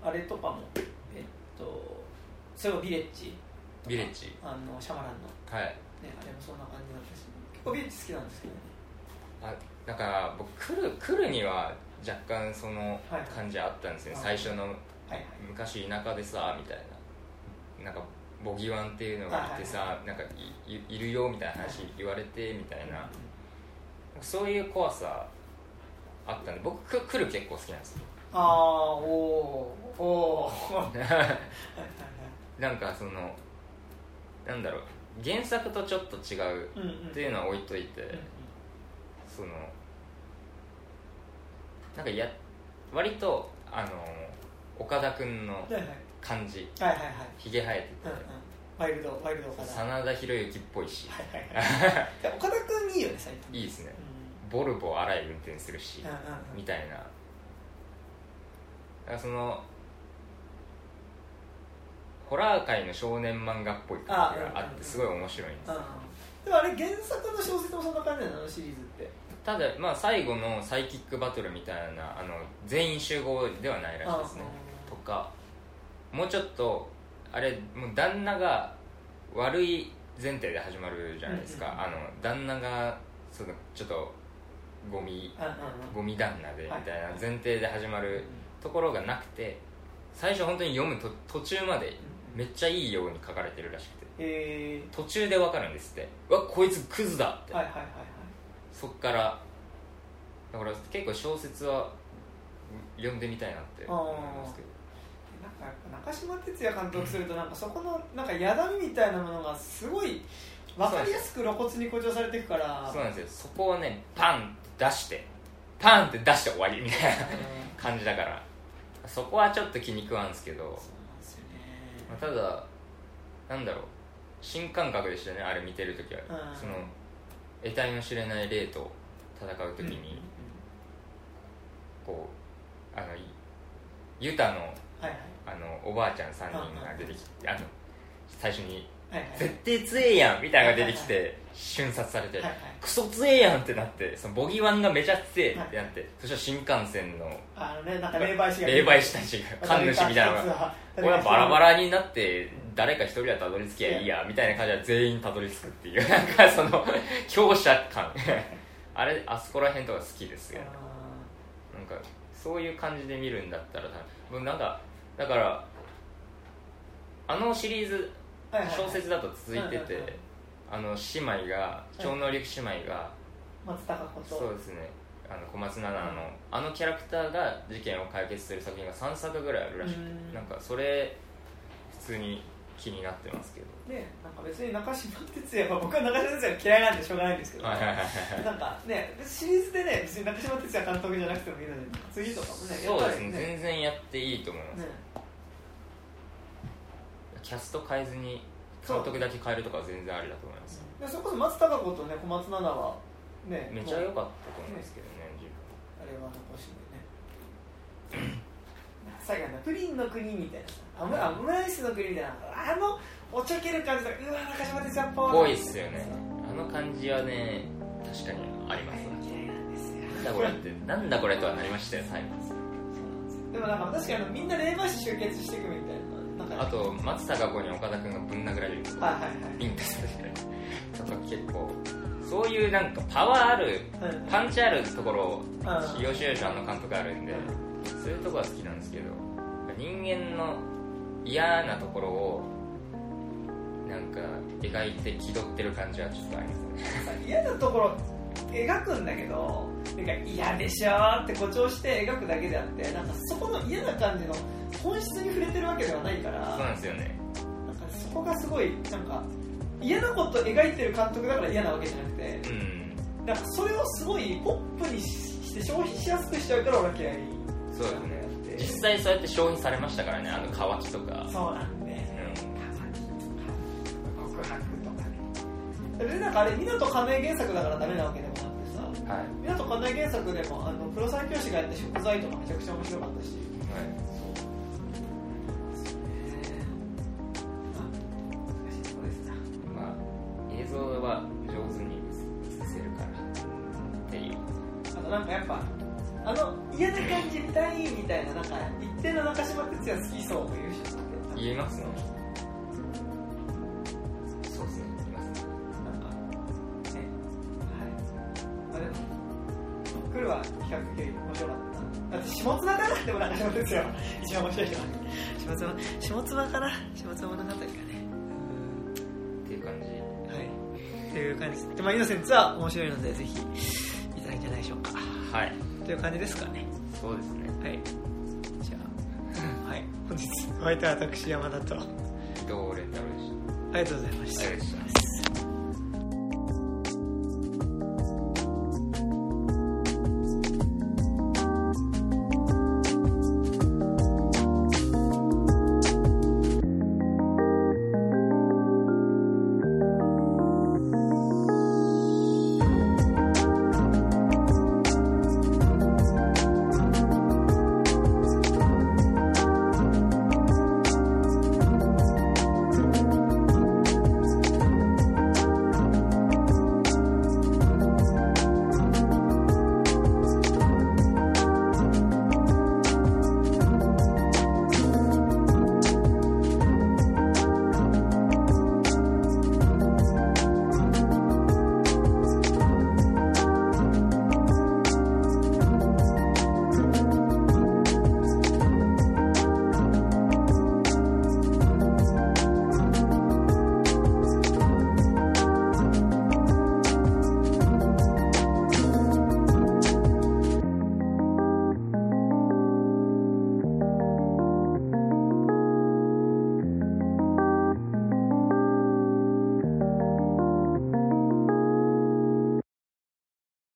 あれとかもえっとそれもビレッジ。ビレッジ。あのシャマランの。はい。ねあれもそんな感じだったし結構ビレッジ好きなんですけどね。あだから僕来る来るには若干そのはい感じあったんですよ、はい最初の昔田舎でさみたいな。なんかボギワンっていうのがいてさ、なんかいるよみたいな話言われてみたいな、そういう怖さあったんで僕く来る結構好きなんですよ。ああおーおー。はいはいはいなんかそのなんだろう。原作とちょっと違うっていうのは置いといて、うんうんそのなんかや割とあの岡田君の感じ。はいはいはい。ひげ生えてて、うんうん。ワイルドワイルド岡田。はい真田広之っぽいし、はいはいで岡田君いいよね最近。いいですね。うボルボ荒い運転するし、んうんうん。みたいな。だからそのホラー界の少年漫画っぽい感じがあってすごい面白いんですうんでもあれ原作の小説もそんな感じなのシリーズって。ただまあ最後のサイキックバトルみたいなあの全員集合ではないらしいですね。とかもうちょっとあれもう旦那が悪い前提で始まるじゃないですか、あの旦那がそのちょっとゴミゴミ旦那でみはい。たいな前提で始まるところがなくて最初本当に読むと途中までめっちゃいいように書かれてるらしくて。途中で分かるんですって。うわこいつクズだって、はいはいはいはい。そっからだから結構小説は読んでみたいなって思いますけど中島哲也監督するとなんかそこのなんかやだみみたいなものがすごい分かりやすく露骨に誇張されていくから。そうなんですよ。そこをねパンって出してパンって出して終わりみたいなうん。感じだから。そこはちょっと気に食わんですけど、そうなんですよね。まあ、ただなんだろう。新感覚でしたねあれ見てる時は、うん。その得体の知れない霊と戦う時うんに、こうあのいユタのはいはいあのおばあちゃん3人が出てきて、あの最初にはいはい。絶対強えやんみたいなのが出てきて瞬殺されて、はいはい。クソ強えやんってなってそのボギワンがめちゃ強え。ってなって、そしたら新幹線のあのねなんか霊媒師が。霊媒師たちが神主みたいなのが。これはバラバラになって誰か一人はたどり着きゃいいやみたいな感じで全員たどり着くっていう。なんかその強者感。あれあそこら辺とか好きですよなんかそういう感じで見るんだったら多分なんかだからあのシリーズはいはいはい。小説だと続いてて、あの姉妹が超能力姉妹が、松たか子と。そうですね。あの小松菜奈の、あのキャラクターが事件を解決する作品が3作ぐらいあるらしくん。なんかそれ普通に気になってますけど。ねなんか別に中島哲也は僕は中島哲也が嫌いなんでしょうがないんですけど。はいはいはいはい。なんかねシリーズでね別に中島哲也監督じゃなくてもいいので次とかもね。そうですね。全然やっていいと思います、ねキャスト変えずに監督だけ変えるとかは全然ありだと思います。でそれこそ松たか子とね小松菜奈はねめっちゃ良かったと思うんですけどね自あれは残しでね。最後のプリンの国みたいなさあムあオムライスの国みたいなあのおちょける感じとかうわ中島哲也っぽ分ぽいっすよね。あの感じはね確かにあります嫌いなんだこれってなんだこれとはなりましたよ最後。でもなんか確かにみんな霊媒師集結していくみたいなあと松たか子に岡田君がぶん殴られるとかはいはいはい。ビンタされてとか結構そういうなんかパワーあるうん。パンチあるところをうんよしよしあの監督あるんでそういうとこは好きなんですけど人間の嫌なところをなんか描いて気取ってる感じはちょっとありますね。嫌なところ描くんだけどなんか嫌でしょーって誇張して描くだけであってなんかそこの嫌な感じの本質に触れてるわけではないからそうなんですよね。なんかそこがすごいなんか嫌なこと描いてる監督だから嫌なわけじゃなくてうん。なんかそれをすごいポップにして消費しやすくしちゃうから俺は嫌い。そうですね。実際そうやって消費されましたからねあの乾きとか。そうなんで、告白とかね。でなんかあれ湊かなえ原作だからダメなわけでもなくてさはい、湊かなえ原作でもあの黒沢清がやった食材とかめちゃくちゃ面白かったし。はいそうですね。まあ、映像は上手に映せるから。っていうあとなんかやっぱあの嫌な感じ見たいみたいななんか一定の中島哲也好きそうという人って。言えますね来るは比較的面白かっただって下妻かなでも中島哲也は一番面白いのは下妻下妻かな下妻物語かねっていう感じ。はい。っていう感じ。ですでまあイノセンツは面白いのでぜひ見たらいいんじゃない。でしょうかはい。という感じですかね。そうですね。はい。じゃあはい本日お相手は私山田と。あ移動レンタルでしりがとうございましたた。ありがとうございました